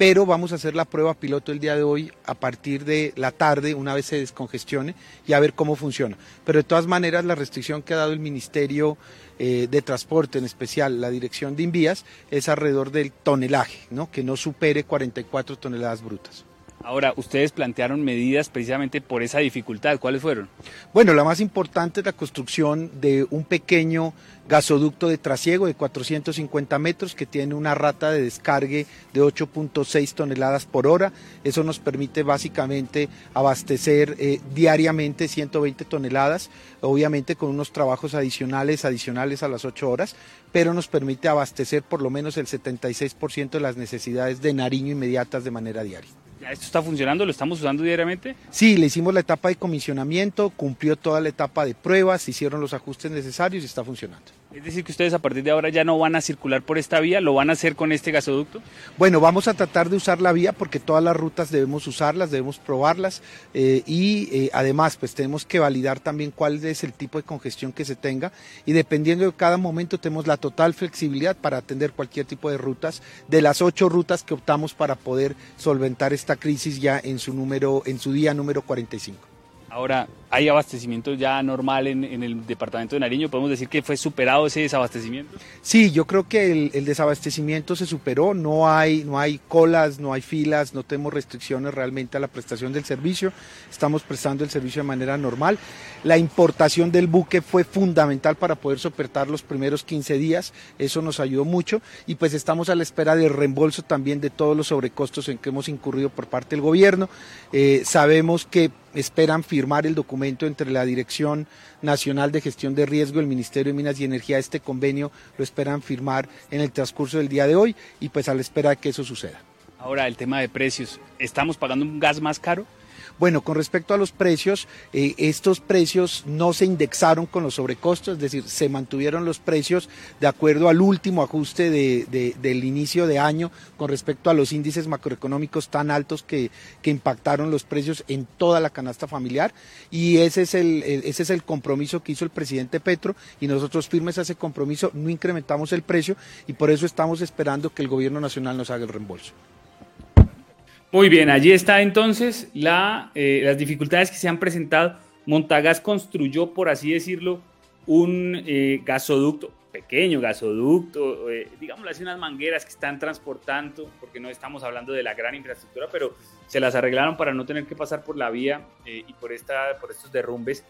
pero vamos a hacer la prueba piloto el día de hoy a partir de la tarde, una vez se descongestione, y a ver cómo funciona. Pero de todas maneras, la restricción que ha dado el Ministerio eh, de Transporte, en especial la Dirección de Invías, es alrededor del tonelaje, ¿no? que no supere 44 toneladas brutas. Ahora, ustedes plantearon medidas precisamente por esa dificultad. ¿Cuáles fueron? Bueno, la más importante es la construcción de un pequeño gasoducto de trasiego de 450 metros que tiene una rata de descargue de 8.6 toneladas por hora. Eso nos permite básicamente abastecer eh, diariamente 120 toneladas, obviamente con unos trabajos adicionales, adicionales a las 8 horas, pero nos permite abastecer por lo menos el 76% de las necesidades de Nariño inmediatas de manera diaria. ¿Esto está funcionando? ¿Lo estamos usando diariamente? Sí, le hicimos la etapa de comisionamiento, cumplió toda la etapa de pruebas, hicieron los ajustes necesarios y está funcionando. Es decir, que ustedes a partir de ahora ya no van a circular por esta vía, ¿lo van a hacer con este gasoducto? Bueno, vamos a tratar de usar la vía porque todas las rutas debemos usarlas, debemos probarlas eh, y eh, además pues tenemos que validar también cuál es el tipo de congestión que se tenga y dependiendo de cada momento tenemos la total flexibilidad para atender cualquier tipo de rutas de las ocho rutas que optamos para poder solventar esta crisis ya en su número, en su día número 45. Ahora, ¿hay abastecimiento ya normal en, el departamento de Nariño? ¿Podemos decir que fue superado ese desabastecimiento? Sí, yo creo que el, el, desabastecimiento se superó, no hay, no hay colas, no hay filas, no tenemos restricciones realmente a la prestación del servicio, estamos prestando el servicio de manera normal. La importación del buque fue fundamental para poder soportar los primeros 15 días, eso nos ayudó mucho y pues estamos a la espera del reembolso también de todos los sobrecostos en que hemos incurrido por parte del gobierno. Eh, sabemos que esperan firmar el documento entre la Dirección Nacional de Gestión de Riesgo, el Ministerio de Minas y Energía, este convenio lo esperan firmar en el transcurso del día de hoy y pues a la espera de que eso suceda. Ahora, el tema de precios, ¿estamos pagando un gas más caro? Bueno, con respecto a los precios, eh, estos precios no se indexaron con los sobrecostos, es decir, se mantuvieron los precios de acuerdo al último ajuste de, de, del inicio de año con respecto a los índices macroeconómicos tan altos que, impactaron los precios en toda la canasta familiar y ese es, el, el, ese es el compromiso que hizo el presidente Petro y nosotros firmes a ese compromiso no incrementamos el precio y por eso estamos esperando que el gobierno nacional nos haga el reembolso. Muy bien, allí está entonces la, eh, las dificultades que se han presentado. Montagas construyó, por así decirlo, un eh, gasoducto, pequeño gasoducto, eh, así, unas mangueras que están transportando, porque no estamos hablando de la gran infraestructura, pero se las arreglaron para no tener que pasar por la vía eh, y por, esta, por estos derrumbes.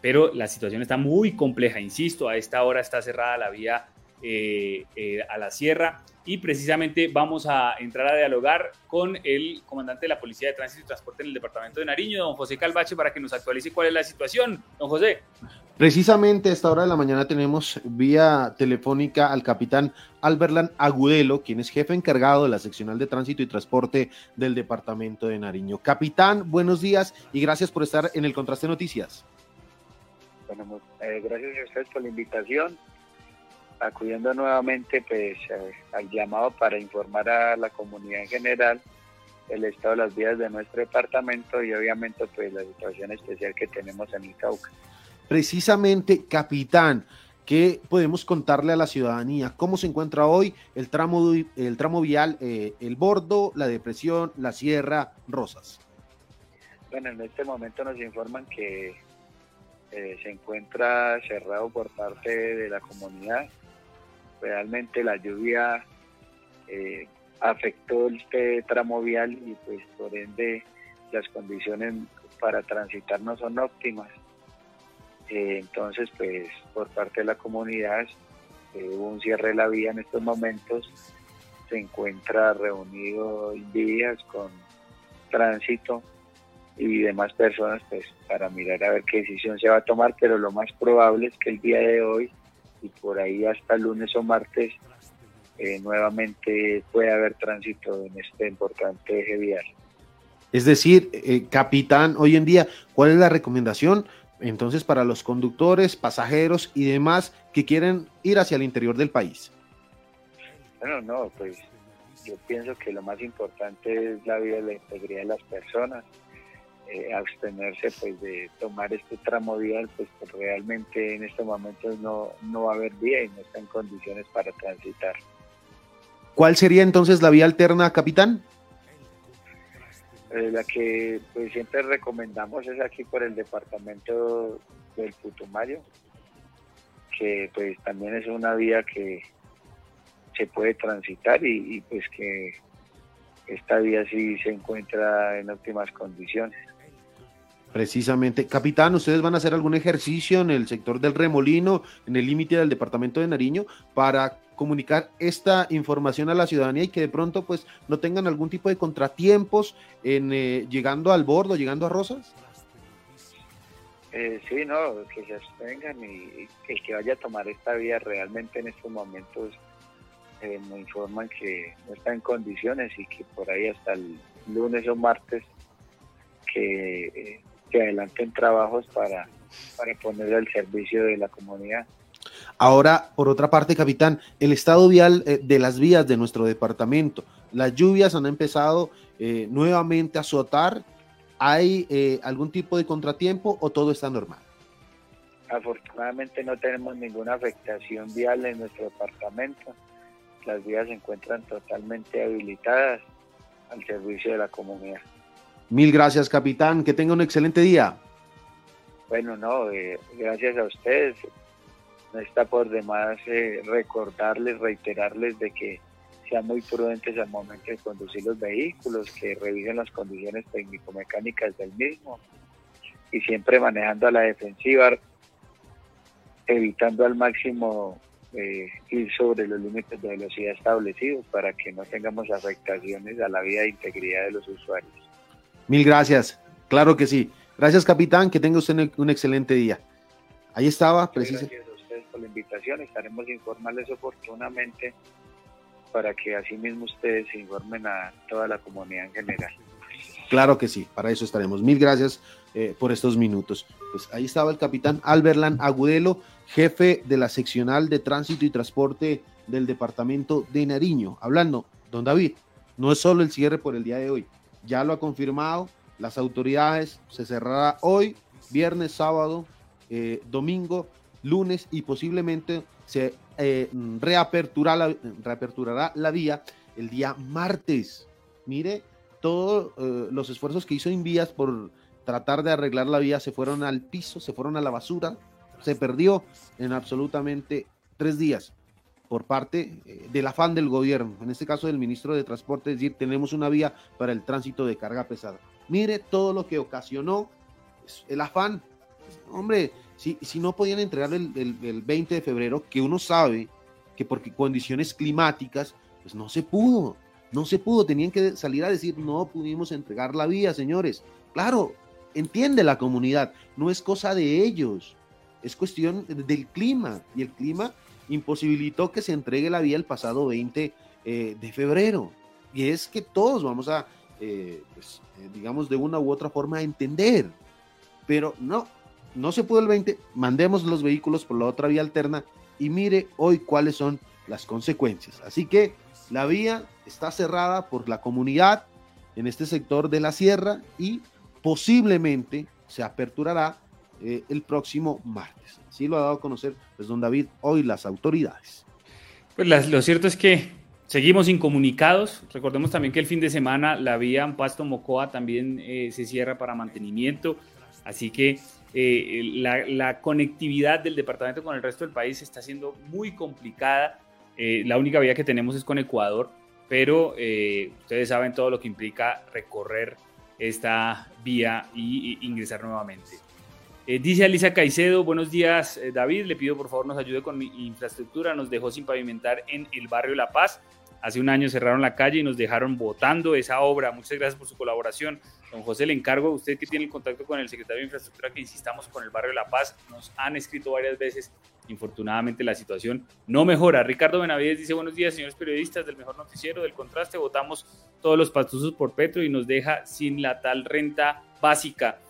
Pero la situación está muy compleja, insisto, a esta hora está cerrada la vía eh, eh, a la sierra y precisamente vamos a entrar a dialogar con el comandante de la Policía de Tránsito y Transporte en el departamento de Nariño, don José Calvache, para que nos actualice cuál es la situación. Don José. Precisamente a esta hora de la mañana tenemos vía telefónica al capitán Alberlan Agudelo, quien es jefe encargado de la seccional de tránsito y transporte del departamento de Nariño. Capitán, buenos días y gracias por estar en el Contraste Noticias. Bueno, eh, gracias a ustedes por la invitación acudiendo nuevamente pues al llamado para informar a la comunidad en general el estado de las vías de nuestro departamento y obviamente pues la situación especial que tenemos en el Cauca. Precisamente, capitán, ¿qué podemos contarle a la ciudadanía? ¿Cómo se encuentra hoy el tramo, el tramo vial, eh, el Bordo, la Depresión, la Sierra, Rosas? Bueno, en este momento nos informan que eh, se encuentra cerrado por parte de la comunidad realmente la lluvia eh, afectó este tramo vial y pues por ende las condiciones para transitar no son óptimas. Eh, entonces pues por parte de la comunidad eh, hubo un cierre de la vía en estos momentos, se encuentra reunido días con tránsito y demás personas pues para mirar a ver qué decisión se va a tomar, pero lo más probable es que el día de hoy y por ahí hasta lunes o martes eh, nuevamente puede haber tránsito en este importante eje vial. Es decir, eh, capitán, hoy en día, ¿cuál es la recomendación entonces para los conductores, pasajeros y demás que quieren ir hacia el interior del país? Bueno, no, pues yo pienso que lo más importante es la vida y la integridad de las personas eh, abstenerse pues de tomar este tramo vial pues realmente en estos momentos no, no va a haber vía y no está en condiciones para transitar. ¿Cuál sería entonces la vía alterna, capitán? Eh, la que pues siempre recomendamos es aquí por el departamento del Putumayo, que pues también es una vía que se puede transitar y pues que esta vía sí se encuentra en óptimas condiciones. Precisamente. Capitán, ¿ustedes van a hacer algún ejercicio en el sector del remolino, en el límite del departamento de Nariño, para comunicar esta información a la ciudadanía y que de pronto pues no tengan algún tipo de contratiempos en eh, llegando al bordo, llegando a Rosas? Eh, sí, no, que se abstengan y, que que vaya a tomar esta vía realmente en estos momentos eh, me informan que no está en condiciones y que por ahí hasta el lunes o martes que eh, que adelanten trabajos para, para poner al servicio de la comunidad. Ahora, por otra parte, capitán, el estado vial eh, de las vías de nuestro departamento, las lluvias han empezado eh, nuevamente a azotar. ¿Hay eh, algún tipo de contratiempo o todo está normal? Afortunadamente no tenemos ninguna afectación vial en nuestro departamento. Las vías se encuentran totalmente habilitadas al servicio de la comunidad. Mil gracias, capitán. Que tenga un excelente día. Bueno, no, eh, gracias a ustedes. No está por demás eh, recordarles, reiterarles de que sean muy prudentes al momento de conducir los vehículos, que revisen las condiciones técnico-mecánicas del mismo y siempre manejando a la defensiva, evitando al máximo eh, ir sobre los límites de velocidad establecidos para que no tengamos afectaciones a la vida e integridad de los usuarios. Mil gracias. Claro que sí. Gracias, capitán. Que tenga usted un excelente día. Ahí estaba, precisamente. Gracias a ustedes por la invitación. Estaremos informarles oportunamente para que así mismo ustedes informen a toda la comunidad en general. Claro que sí, para eso estaremos. Mil gracias eh, por estos minutos. Pues ahí estaba el capitán Alberlan Agudelo, jefe de la seccional de tránsito y transporte del departamento de Nariño. Hablando, don David, no es solo el cierre por el día de hoy, ya lo ha confirmado las autoridades, se cerrará hoy, viernes, sábado, eh, domingo, lunes y posiblemente se eh, reaperturará, la, reaperturará la vía el día martes. Mire, todos eh, los esfuerzos que hizo Invías por tratar de arreglar la vía se fueron al piso, se fueron a la basura, se perdió en absolutamente tres días por parte eh, del afán del gobierno, en este caso del ministro de Transporte, es decir, tenemos una vía para el tránsito de carga pesada. Mire todo lo que ocasionó el afán. Hombre, si, si no podían entregar el, el, 20 de febrero, que uno sabe que porque condiciones climáticas, pues no se pudo, no se pudo, tenían que salir a decir, no pudimos entregar la vía, señores. Claro, entiende la comunidad, no es cosa de ellos, es cuestión del clima, y el clima imposibilitó que se entregue la vía el pasado 20 eh, de febrero. Y es que todos vamos a, eh, pues, eh, digamos, de una u otra forma a entender. Pero no, no se pudo el 20, mandemos los vehículos por la otra vía alterna y mire hoy cuáles son las consecuencias. Así que la vía está cerrada por la comunidad en este sector de la sierra y posiblemente se aperturará eh, el próximo martes. Así lo ha dado a conocer pues, don David hoy las autoridades. Pues lo cierto es que seguimos incomunicados. Recordemos también que el fin de semana la vía Pasto Mocoa también eh, se cierra para mantenimiento. Así que eh, la, conectividad del departamento con el resto del país está siendo muy complicada. La única vía que tenemos es con Ecuador, pero ustedes saben todo lo que implica recorrer esta vía y, ingresar nuevamente. Dice Alicia Caicedo, buenos días David, le pido por favor nos ayude con infraestructura, nos dejó sin pavimentar en el barrio La Paz. Hace un año cerraron la calle y nos dejaron votando esa obra. Muchas gracias por su colaboración. Don José, le encargo usted que tiene el contacto con el secretario de Infraestructura que insistamos con el barrio La Paz. Nos han escrito varias veces. Infortunadamente la situación no mejora. Ricardo Benavides dice buenos días, señores periodistas del mejor noticiero del contraste. Votamos todos los pastuzos por Petro y nos deja sin la tal renta básica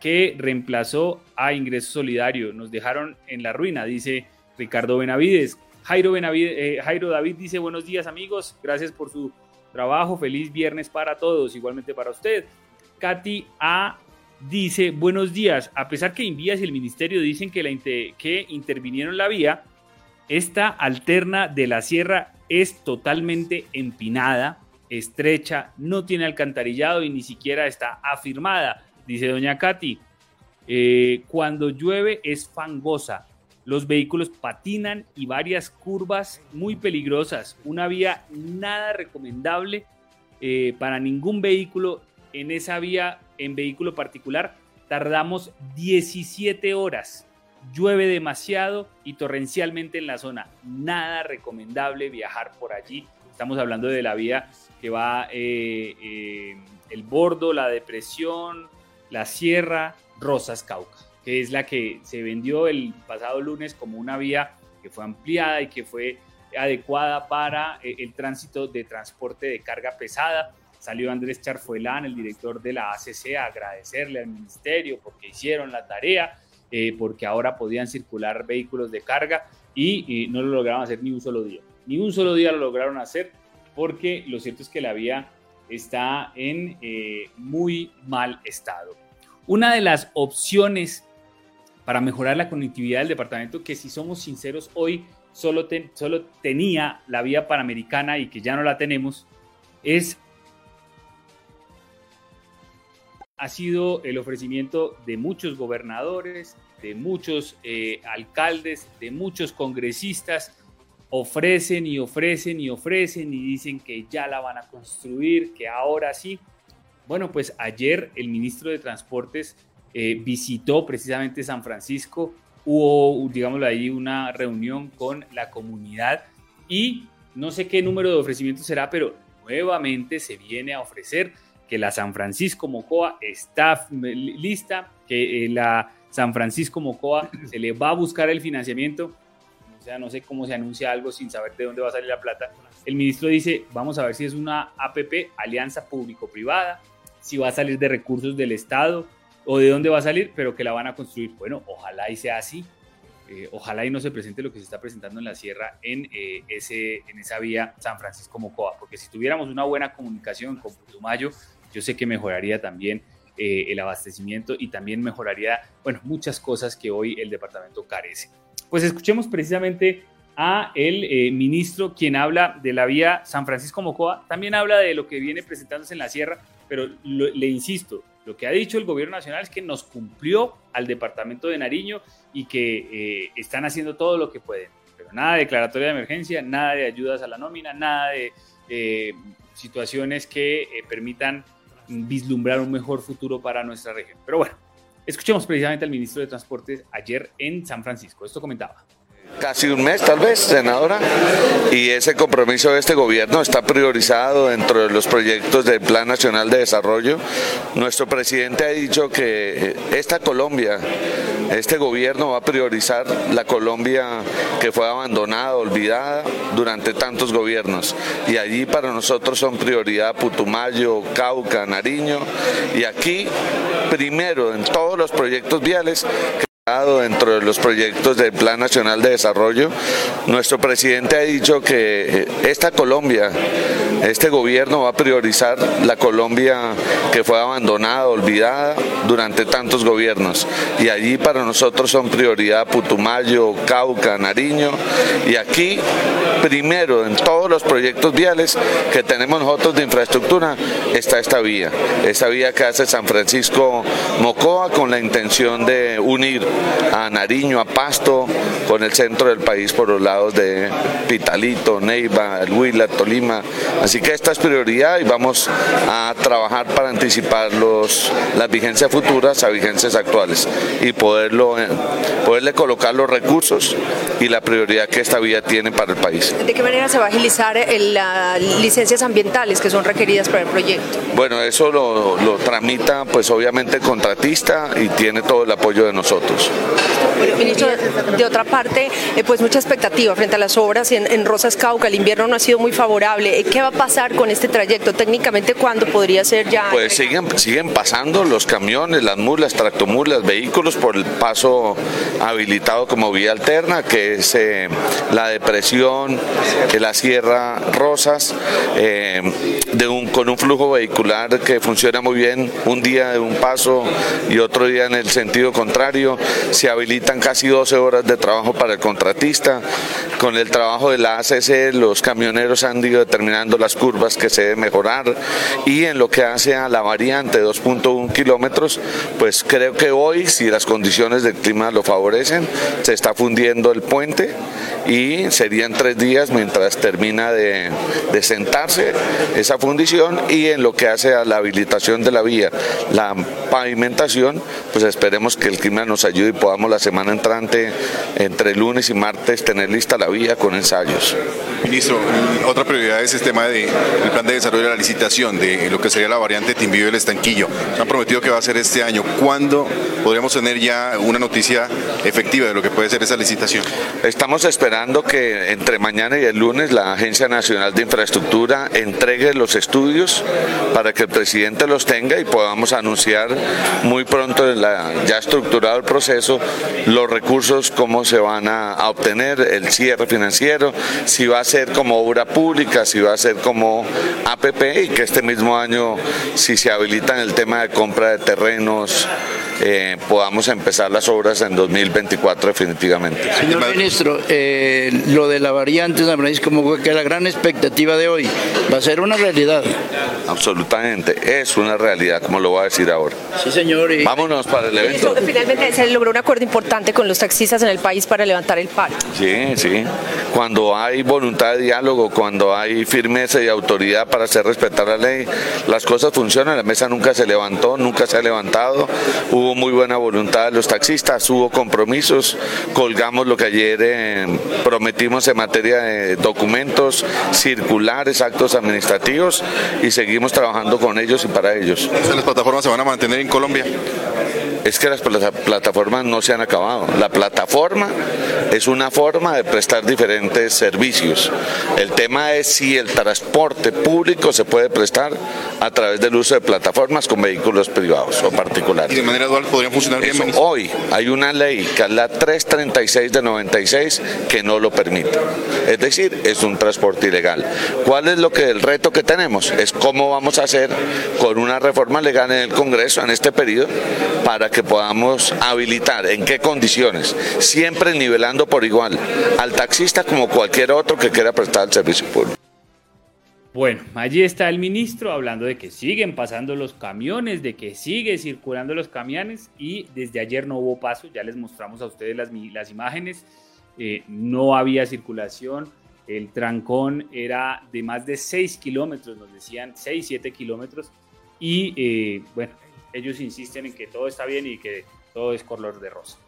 que reemplazó a ingreso solidario. Nos dejaron en la ruina, dice Ricardo Benavides. Jairo, Benavides, eh, Jairo David dice buenos días amigos, gracias por su trabajo, feliz viernes para todos, igualmente para usted. Katy A dice, buenos días, a pesar que Invías y el ministerio dicen que, la que intervinieron la vía, esta alterna de la sierra es totalmente empinada, estrecha, no tiene alcantarillado y ni siquiera está afirmada, dice doña Katy. Eh, cuando llueve es fangosa, los vehículos patinan y varias curvas muy peligrosas, una vía nada recomendable eh, para ningún vehículo en esa vía en vehículo particular tardamos 17 horas. Llueve demasiado y torrencialmente en la zona. Nada recomendable viajar por allí. Estamos hablando de la vía que va eh, el Bordo, la Depresión, la Sierra, Rosas Cauca, que es la que se vendió el pasado lunes como una vía que fue ampliada y que fue adecuada para eh, el tránsito de transporte de carga pesada Salió Andrés Charfuelán, el director de la ACC, a agradecerle al ministerio porque hicieron la tarea, eh, porque ahora podían circular vehículos de carga y, no lo lograron hacer ni un solo día. Ni un solo día lo lograron hacer porque lo cierto es que la vía está en eh, muy mal estado. Una de las opciones para mejorar la conectividad del departamento, que si somos sinceros hoy solo, solo tenía la vía panamericana y que ya no la tenemos, es ha sido el ofrecimiento de muchos gobernadores, de muchos eh, alcaldes, de muchos congresistas. Ofrecen y ofrecen y ofrecen y dicen que ya la van a construir, que ahora sí. Bueno, pues ayer el ministro de Transportes eh, visitó precisamente San Francisco, hubo, digámoslo ahí, una reunión con la comunidad y no sé qué número de ofrecimientos será, pero nuevamente se viene a ofrecer que la San Francisco Mocoa está lista, que eh, la San Francisco Mocoa se le va a buscar el financiamiento. O sea, no sé cómo se anuncia algo sin saber de dónde va a salir la plata. El ministro dice, vamos a ver si es una APP, Alianza Público-Privada, si va a salir de recursos del Estado o de dónde va a salir, pero que la van a construir. Bueno, ojalá y sea así. Eh, ojalá y no se presente lo que se está presentando en la sierra en, eh, ese, en esa vía San Francisco Mocoa, porque si tuviéramos una buena comunicación con Putumayo, yo sé que mejoraría también eh, el abastecimiento y también mejoraría, bueno, muchas cosas que hoy el departamento carece. Pues escuchemos precisamente a el eh, ministro quien habla de la vía San Francisco Mocoa, también habla de lo que viene presentándose en la sierra, pero le insisto, lo que ha dicho el gobierno nacional es que nos cumplió al departamento de Nariño y que eh, están haciendo todo lo que pueden, pero nada de declaratoria de emergencia, nada de ayudas a la nómina, nada de situaciones que permitan vislumbrar un mejor futuro para nuestra región. Pero bueno, escuchemos precisamente al ministro de Transportes ayer en San Francisco. Esto comentaba. casi un mes tal vez, senadora, y ese compromiso de este gobierno está priorizado dentro de los proyectos del Plan Nacional de Desarrollo. Nuestro presidente ha dicho que esta Colombia, este gobierno va a priorizar la Colombia que fue abandonada, olvidada durante tantos gobiernos, y allí para nosotros son prioridad Putumayo, Cauca, Nariño, y aquí primero en todos los proyectos viales dentro de los proyectos del Plan Nacional de Desarrollo. Nuestro presidente ha dicho que esta Colombia, este gobierno va a priorizar la Colombia que fue abandonada, olvidada durante tantos gobiernos. Y allí para nosotros son prioridad Putumayo, Cauca, Nariño. Y aquí, primero, en todos los proyectos viales que tenemos nosotros de infraestructura, está esta vía. Esta vía que hace San Francisco Mocoa con la intención de unir a Nariño, a Pasto, con el centro del país por los lados de Pitalito, Neiva, El Huila, Tolima. Así que esta es prioridad y vamos a trabajar para anticipar los, las vigencias futuras a vigencias actuales y poderlo, eh, poderle colocar los recursos y la prioridad que esta vía tiene para el país. ¿De qué manera se va a agilizar las licencias ambientales que son requeridas para el proyecto? Bueno, eso lo, lo tramita pues obviamente el contratista y tiene todo el apoyo de nosotros. Bueno, ministro, de otra parte, eh, pues mucha expectativa frente a las obras en, Rosas Cauca. El invierno no ha sido muy favorable. Eh, ¿Qué va a pasar con este trayecto? Técnicamente, ¿cuándo podría ser ya? Pues siguen, siguen pasando los camiones, las mulas, tractomulas, vehículos por el paso habilitado como vía alterna, que es eh, la depresión, de la Sierra Rosas, de un, con un flujo vehicular que funciona muy bien, un día de un paso y otro día en el sentido contrario se habilitan casi 12 horas de trabajo para el contratista. Con el trabajo de la ACC, los camioneros han ido determinando las curvas que se deben mejorar y en lo que hace a la variante 2.1 kilómetros, pues creo que hoy, si las condiciones del clima lo favorecen, se está fundiendo el puente y serían tres días mientras termina de, de sentarse esa fundición y en lo que hace a la habilitación de la vía, la pavimentación, pues esperemos que el clima nos ayude y podamos la semana entrante, entre lunes y martes, tener lista la vía con ensayos. Ministro, otra prioridad es el tema del plan de desarrollo de la licitación de lo que sería la variante Timbío y el Estanquillo. Se han prometido que va a ser este año. ¿Cuándo podríamos tener ya una noticia efectiva de lo que puede ser esa licitación? Estamos esperando que entre mañana y el lunes la Agencia Nacional de Infraestructura entregue los estudios para que el presidente los tenga y podamos anunciar muy pronto ya estructurado el proceso los recursos, cómo se van a, obtener, el cierre financiero, si va a ser como obra pública, si va a ser como APP y que este mismo año, si se habilita el tema de compra de terrenos, eh, podamos empezar las obras en 2024 definitivamente. Señor ministro, eh, lo de la variante San Francisco que la gran expectativa de hoy va a ser una realidad. Absolutamente, es una realidad, como lo voy a decir ahora. Sí, señor. Vámonos para el evento. Finalmente se logró un acuerdo importante con los taxistas en el país para levantar el paro. Sí, sí. Cuando hay voluntad de diálogo, cuando hay firmeza y autoridad para hacer respetar la ley, las cosas funcionan. La mesa nunca se levantó, nunca se ha levantado. Hubo muy buena voluntad los taxistas, hubo compromisos, colgamos lo que ayer eh, prometimos en materia de documentos, circulares, actos administrativos y seguimos trabajando con ellos y para ellos. ¿Las plataformas se van a mantener en Colombia? Es que las plataformas no se han acabado. La plataforma es una forma de prestar diferentes servicios. El tema es si el transporte público se puede prestar a través del uso de plataformas con vehículos privados o particulares. ¿Y de manera dual podría funcionar bien? hoy hay una ley, que es la 336 de 96, que no lo permite. Es decir, es un transporte ilegal. ¿Cuál es lo que el reto que tenemos? Es cómo vamos a hacer con una reforma legal en el Congreso en este periodo para que podamos habilitar, en qué condiciones, siempre nivelando por igual al taxista como cualquier otro que quiera prestar el servicio público. Bueno, allí está el ministro hablando de que siguen pasando los camiones, de que sigue circulando los camiones y desde ayer no hubo paso, ya les mostramos a ustedes las, las imágenes, eh, no había circulación, el trancón era de más de 6 kilómetros, nos decían 6, 7 kilómetros. Y eh, bueno, ellos insisten en que todo está bien y que todo es color de rosa.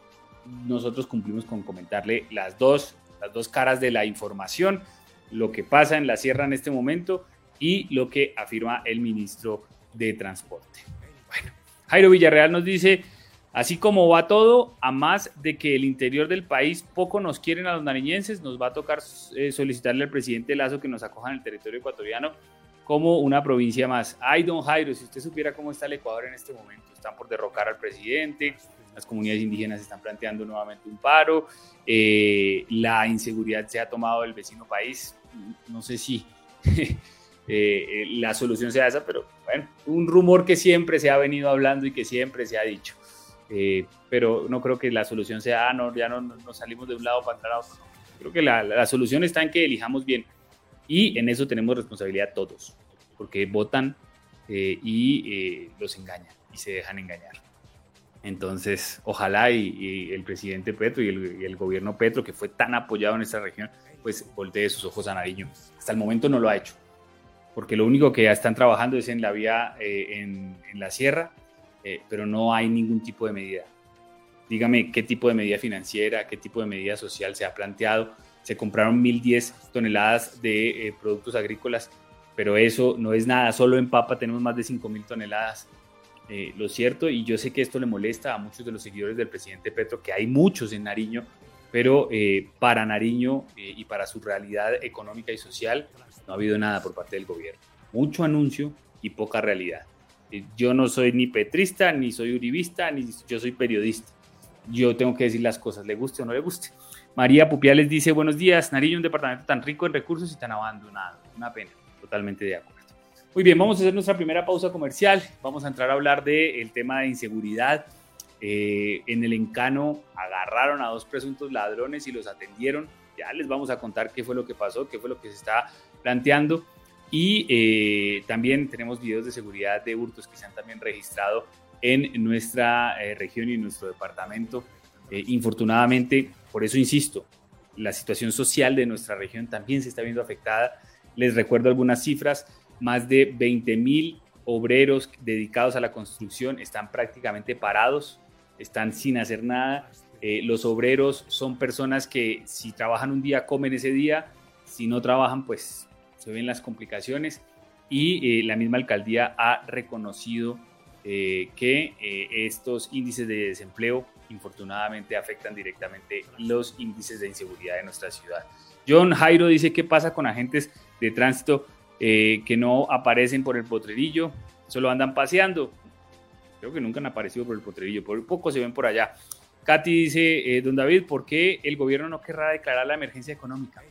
nosotros cumplimos con comentarle las dos, las dos caras de la información, lo que pasa en la sierra en este momento y lo que afirma el ministro de Transporte. Bueno, Jairo Villarreal nos dice, así como va todo, a más de que el interior del país poco nos quieren a los nariñenses, nos va a tocar eh, solicitarle al presidente Lazo que nos acoja en el territorio ecuatoriano como una provincia más. Ay, don Jairo, si usted supiera cómo está el Ecuador en este momento, están por derrocar al presidente, las comunidades indígenas están planteando nuevamente un paro, eh, la inseguridad se ha tomado del vecino país, no sé si (laughs) eh, eh, la solución sea esa, pero bueno, un rumor que siempre se ha venido hablando y que siempre se ha dicho. pero no creo que la solución sea, ah, no, ya no nos salimos de un lado para entrar a otro. Creo que la, la solución está en que elijamos bien y en eso tenemos responsabilidad todos, porque votan y los engañan y se dejan engañar. Entonces, ojalá y, el presidente Petro y el, gobierno Petro, que fue tan apoyado en esta región, pues voltee sus ojos a Nariño. Hasta el momento no lo ha hecho, porque lo único que ya están trabajando es en la vía eh, en, la sierra, eh, pero no hay ningún tipo de medida. Dígame qué tipo de medida financiera, qué tipo de medida social se ha planteado. Se compraron 1.010 toneladas de eh, productos agrícolas, pero eso no es nada. Solo en papa tenemos más de 5.000 toneladas eh, lo cierto, y yo sé que esto le molesta a muchos de los seguidores del presidente Petro, que hay muchos en Nariño, pero eh, para Nariño eh, y para su realidad económica y social no ha habido nada por parte del gobierno. Mucho anuncio y poca realidad. yo no soy ni petrista, ni soy uribista, ni yo soy periodista. Yo tengo que decir las cosas, le guste o no le guste. María Pupiales dice, buenos días, Nariño, un departamento tan rico en recursos y tan abandonado. Una pena, totalmente de acuerdo. Muy bien, vamos a hacer nuestra primera pausa comercial. Vamos a entrar a hablar del tema de inseguridad. Eh, en el encano agarraron a dos presuntos ladrones y los atendieron. Ya les vamos a contar qué fue lo que pasó, qué fue lo que se está planteando. Y eh, también tenemos videos de seguridad de hurtos que se han también registrado en nuestra eh, región y en nuestro departamento. infortunadamente, por eso insisto, la situación social de nuestra región también se está viendo afectada. Les recuerdo algunas cifras más de 20 mil obreros dedicados a la construcción están prácticamente parados, están sin hacer nada. Eh, los obreros son personas que si trabajan un día comen ese día, si no trabajan pues se ven las complicaciones y eh, la misma alcaldía ha reconocido eh, que estos índices de desempleo infortunadamente afectan directamente los índices de inseguridad de nuestra ciudad. John Jairo dice qué pasa con agentes de tránsito eh, que no aparecen por el potrerillo, solo andan paseando. Creo que nunca han aparecido por el potrerillo, por poco se ven por allá. Katy dice, eh, don David, ¿por qué el gobierno no querrá declarar la emergencia económica?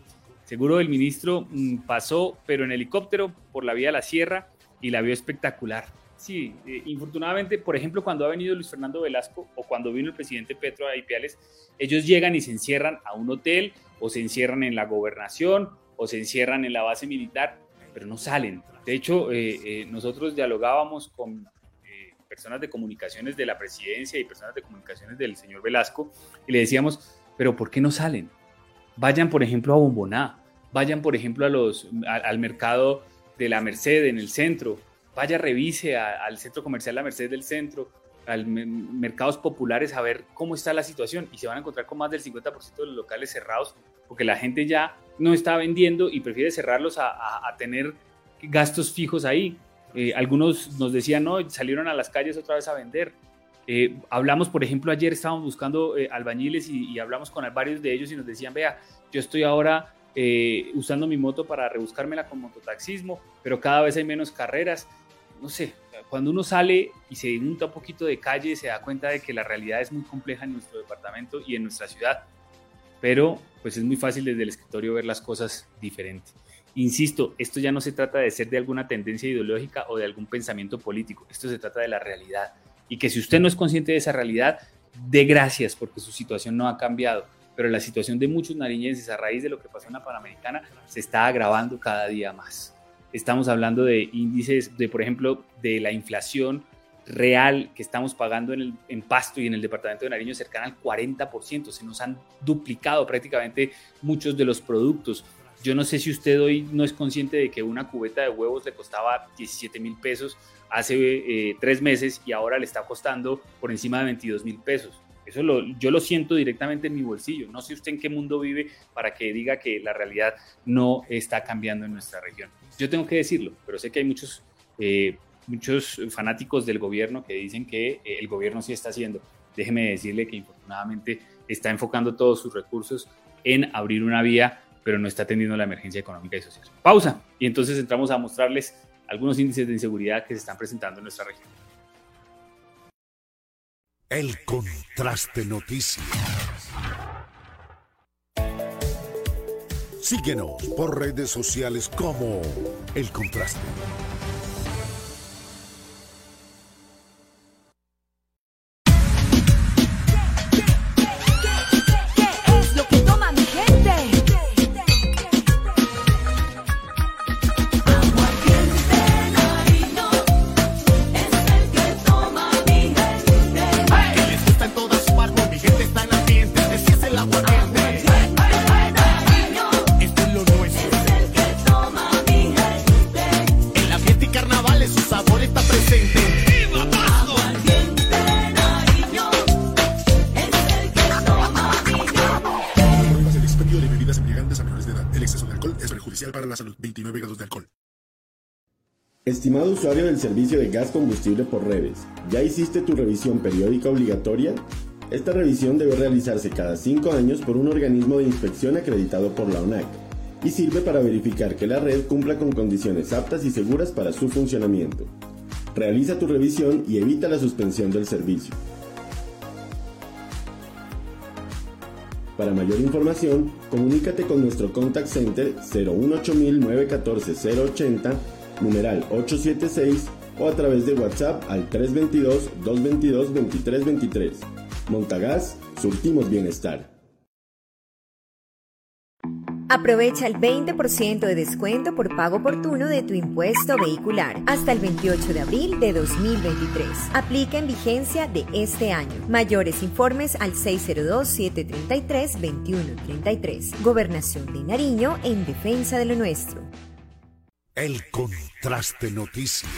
Seguro el ministro mm, pasó, pero en helicóptero por la vía de la sierra y la vio espectacular. Sí, eh, infortunadamente, por ejemplo, cuando ha venido Luis Fernando Velasco o cuando vino el presidente Petro a Ipiales, ellos llegan y se encierran a un hotel o se encierran en la gobernación o se encierran en la base militar pero no salen. De hecho, eh, eh, nosotros dialogábamos con eh, personas de comunicaciones de la presidencia y personas de comunicaciones del señor Velasco y le decíamos, pero ¿por qué no salen? Vayan, por ejemplo, a Bomboná, vayan, por ejemplo, a los, al mercado de la Merced en el centro, vaya, revise al centro comercial La Merced del centro, al mercados populares a ver cómo está la situación y se van a encontrar con más del 50% de los locales cerrados porque la gente ya no está vendiendo y prefiere cerrarlos a, tener gastos fijos ahí. Eh, algunos nos decían, no, salieron a las calles otra vez a vender. Eh, hablamos, por ejemplo, ayer estábamos buscando eh, albañiles y, hablamos con varios de ellos y nos decían, vea, yo estoy ahora usando mi moto para rebuscármela con mototaxismo, pero cada vez hay menos carreras. No sé, cuando uno sale y se unta un poquito de calle, se da cuenta de que la realidad es muy compleja en nuestro departamento y en nuestra ciudad pero pues es muy fácil desde el escritorio ver las cosas diferentes. Insisto, esto ya no se trata de ser de alguna tendencia ideológica o de algún pensamiento político, esto se trata de la realidad. Y que si usted no es consciente de esa realidad, dé gracias porque su situación no ha cambiado, pero la situación de muchos nariñenses a raíz de lo que pasó en la Panamericana se está agravando cada día más. Estamos hablando de índices de, por ejemplo, de la inflación real que estamos pagando en, Pasto y en el departamento de Nariño cercana al 40%. Se nos han duplicado prácticamente muchos de los productos. Yo no sé si usted hoy no es consciente de que una cubeta de huevos le costaba 17 mil pesos hace eh, tres meses y ahora le está costando por encima de 22 mil pesos. Eso lo, yo lo siento directamente en mi bolsillo. No sé usted en qué mundo vive para que diga que la realidad no está cambiando en nuestra región. Yo tengo que decirlo, pero sé que hay muchos, eh, muchos fanáticos del gobierno que dicen que eh, el gobierno sí está haciendo. Déjeme decirle que infortunadamente está enfocando todos sus recursos en abrir una vía, pero no está atendiendo la emergencia económica y social. Pausa. Y entonces entramos a mostrarles algunos índices de inseguridad que se están presentando en nuestra región. El Contraste Noticias. Síguenos por redes sociales como El Contraste. Servicio de gas combustible por redes, ¿ya hiciste tu revisión periódica obligatoria? Esta revisión debe realizarse cada 5 años por un organismo de inspección acreditado por la ONAC y sirve para verificar que la red cumpla con condiciones aptas y seguras para su funcionamiento. Realiza tu revisión y evita la suspensión del servicio. Para mayor información, comunícate con nuestro contact center 018 914 080 numeral 876 o a través de WhatsApp al 322-222-2323. Montagas, surtimos bienestar. Aprovecha el 20% de descuento por pago oportuno de tu impuesto vehicular hasta el 28 de abril de 2023. Aplica en vigencia de este año. Mayores informes al 602-733-2133. Gobernación de Nariño en defensa de lo nuestro. El Contraste Noticias.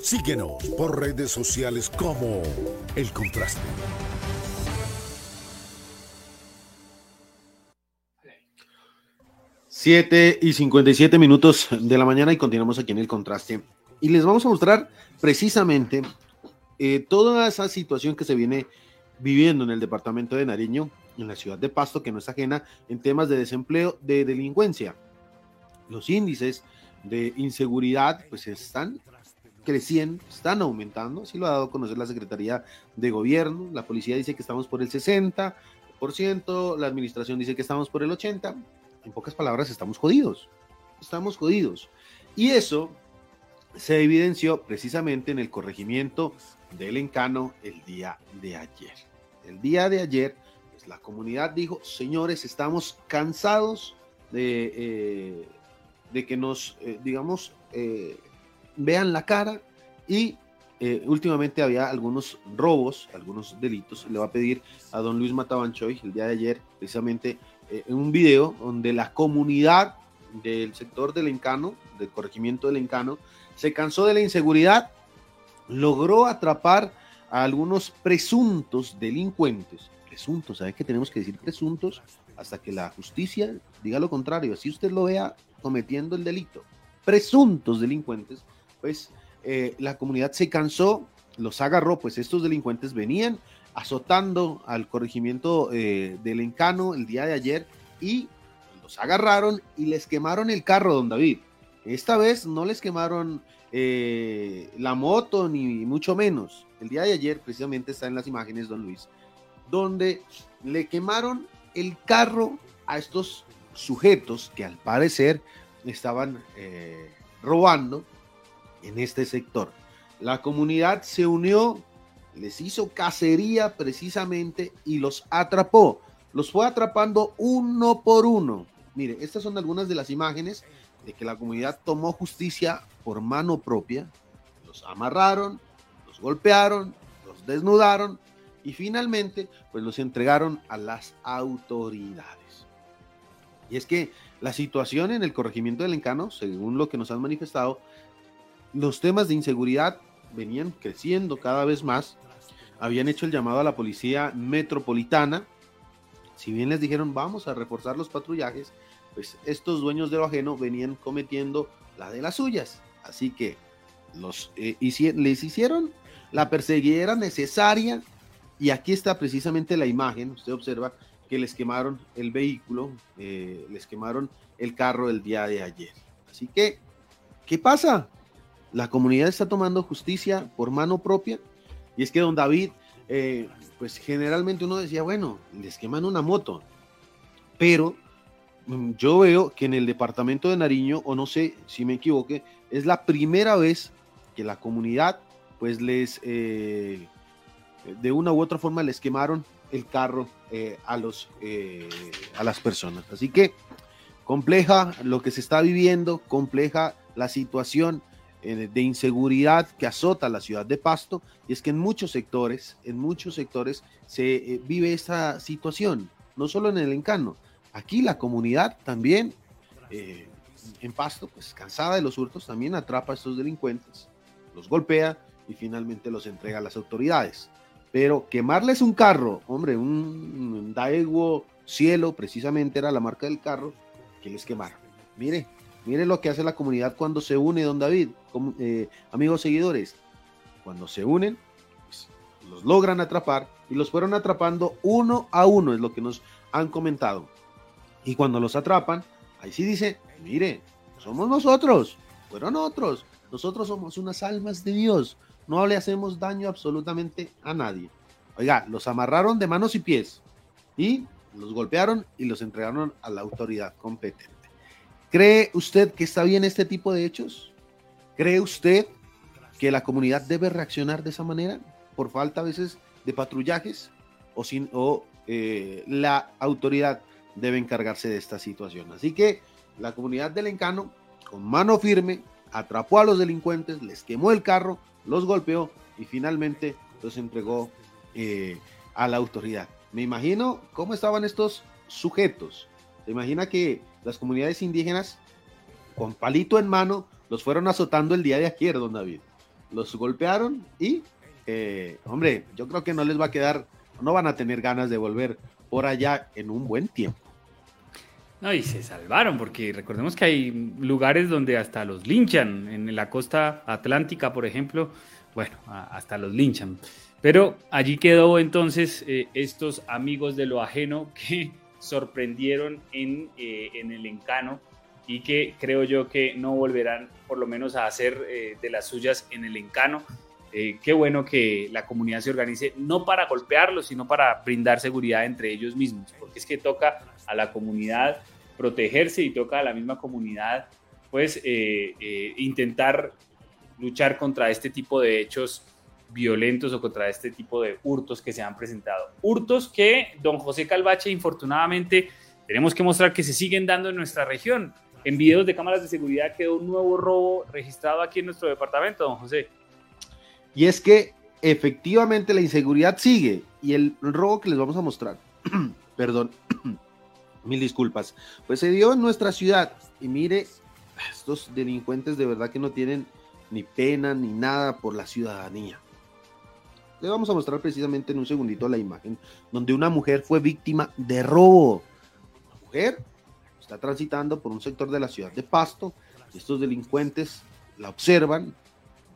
Síguenos por redes sociales como El Contraste. Siete y 57 minutos de la mañana y continuamos aquí en El Contraste. Y les vamos a mostrar precisamente eh, toda esa situación que se viene viviendo en el departamento de Nariño en la ciudad de Pasto, que no es ajena en temas de desempleo, de delincuencia. Los índices de inseguridad pues están creciendo, están aumentando, así lo ha dado a conocer la Secretaría de Gobierno, la policía dice que estamos por el 60%, la administración dice que estamos por el 80%, en pocas palabras estamos jodidos, estamos jodidos. Y eso se evidenció precisamente en el corregimiento del Encano el día de ayer. El día de ayer la comunidad dijo, señores, estamos cansados de, eh, de que nos, eh, digamos, eh, vean la cara y últimamente había algunos robos, algunos delitos. Le va a pedir a don Luis Matabanchoy el día de ayer, precisamente, en un video donde la comunidad del sector del Encano, del corregimiento del Encano, se cansó de la inseguridad, logró atrapar a algunos presuntos delincuentes presuntos, ¿sabe que tenemos que decir presuntos hasta que la justicia diga lo contrario? Así usted lo vea cometiendo el delito. Presuntos delincuentes, pues eh, la comunidad se cansó, los agarró, pues estos delincuentes venían azotando al corregimiento eh, del Encano el día de ayer y los agarraron y les quemaron el carro, don David. Esta vez no les quemaron eh, la moto ni mucho menos. El día de ayer precisamente está en las imágenes, don Luis, donde le quemaron el carro a estos sujetos que al parecer estaban eh, robando en este sector. La comunidad se unió, les hizo cacería precisamente y los atrapó. Los fue atrapando uno por uno. Mire, estas son algunas de las imágenes de que la comunidad tomó justicia por mano propia. Los amarraron, los golpearon, los desnudaron y finalmente pues los entregaron a las autoridades. Y es que la situación en el corregimiento del Encano, según lo que nos han manifestado, los temas de inseguridad venían creciendo cada vez más, habían hecho el llamado a la policía metropolitana. Si bien les dijeron vamos a reforzar los patrullajes, pues estos dueños de lo ajeno venían cometiendo la de las suyas. Así que los, eh, les hicieron la perseguida necesaria y aquí está precisamente la imagen. Usted observa que les quemaron el vehículo, eh, les quemaron el carro el día de ayer. Así que, ¿qué pasa? La comunidad está tomando justicia por mano propia. Y es que don David, eh, pues generalmente uno decía, bueno, les queman una moto. Pero mm, yo veo que en el departamento de Nariño, o no sé si me equivoque, es la primera vez que la comunidad, pues les, eh, de una u otra forma, les quemaron el carro eh, a, los, a las personas. Así que compleja lo que se está viviendo, compleja la situación eh, de inseguridad que azota la ciudad de Pasto y es que en muchos sectores, en muchos sectores se eh, vive esta situación, no solo en el encano, aquí la comunidad también eh, en Pasto, pues cansada de los hurtos, también atrapa a estos delincuentes, los golpea y finalmente los entrega a las autoridades. Pero quemarles un carro, hombre, un Daewoo Cielo, precisamente era la marca del carro, que les quemaron. Mire, Mire lo que hace la comunidad cuando se une, don David, eh, amigos seguidores. Cuando se unen, pues, los logran atrapar y los fueron atrapando uno a uno, es lo que nos han comentado. Y cuando los atrapan, ahí sí dice, mire, somos nosotros, fueron otros, nosotros somos unas almas de Dios, no le hacemos daño absolutamente a nadie. Oiga, los amarraron de manos y pies y los golpearon y los entregaron a la autoridad competente. ¿Cree usted que está bien este tipo de hechos? ¿Cree usted que la comunidad debe reaccionar de esa manera por falta a veces de patrullajes o, sin, o eh, la autoridad debe encargarse de esta situación? Así que la comunidad del Encano, con mano firme, atrapó a los delincuentes, les quemó el carro, los golpeó y finalmente los entregó eh, a la autoridad. Me imagino cómo estaban estos sujetos. Se imagina que las comunidades indígenas, con palito en mano, los fueron azotando el día de ayer, don David. Los golpearon y, eh, hombre, yo creo que no les va a quedar, no van a tener ganas de volver por allá en un buen tiempo. No, y se salvaron, porque recordemos que hay lugares donde hasta los linchan, en la costa atlántica, por ejemplo, bueno, hasta los linchan. Pero allí quedó entonces eh, estos amigos de lo ajeno (laughs) que sorprendieron en, eh, en el encano y que creo yo que no volverán por lo menos a hacer eh, de las suyas en el encano. Eh, qué bueno que la comunidad se organice, no para golpearlos, sino para brindar seguridad entre ellos mismos, porque es que toca a la comunidad protegerse y toca a la misma comunidad pues intentar luchar contra este tipo de hechos violentos o contra este tipo de hurtos que se han presentado. Hurtos que don José Calvache, infortunadamente, tenemos que mostrar que se siguen dando en nuestra región. En videos de cámaras de seguridad quedó un nuevo robo registrado aquí en nuestro departamento, don José. Y es que efectivamente la inseguridad sigue y el robo que les vamos a mostrar, (clears throat) perdón, mil disculpas, pues se dio en nuestra ciudad y mire, estos delincuentes de verdad que no tienen ni pena ni nada por la ciudadanía. Le vamos a mostrar precisamente en un segundito la imagen donde una mujer fue víctima de robo. Una mujer está transitando por un sector de la ciudad de Pasto. Estos delincuentes la observan,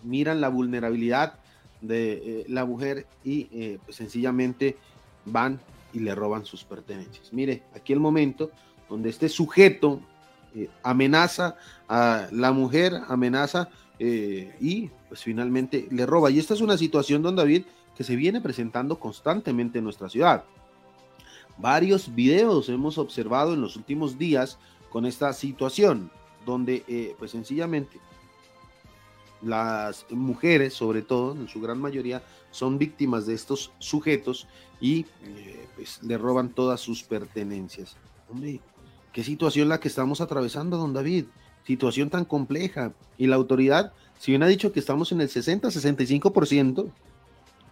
miran la vulnerabilidad de eh, la mujer y eh, pues sencillamente van y le roban sus pertenencias. Mire, aquí el momento donde este sujeto eh, amenaza a la mujer, amenaza y pues finalmente le roba. Y esta es una situación, don David, que se viene presentando constantemente en nuestra ciudad. Varios videos hemos observado en los últimos días con esta situación, donde eh, pues sencillamente las mujeres, sobre todo, en su gran mayoría, son víctimas de estos sujetos y eh, pues, le roban todas sus pertenencias. Hombre, qué situación la que estamos atravesando, don David. Situación tan compleja. Y la autoridad si bien ha dicho que estamos en el 60-65%,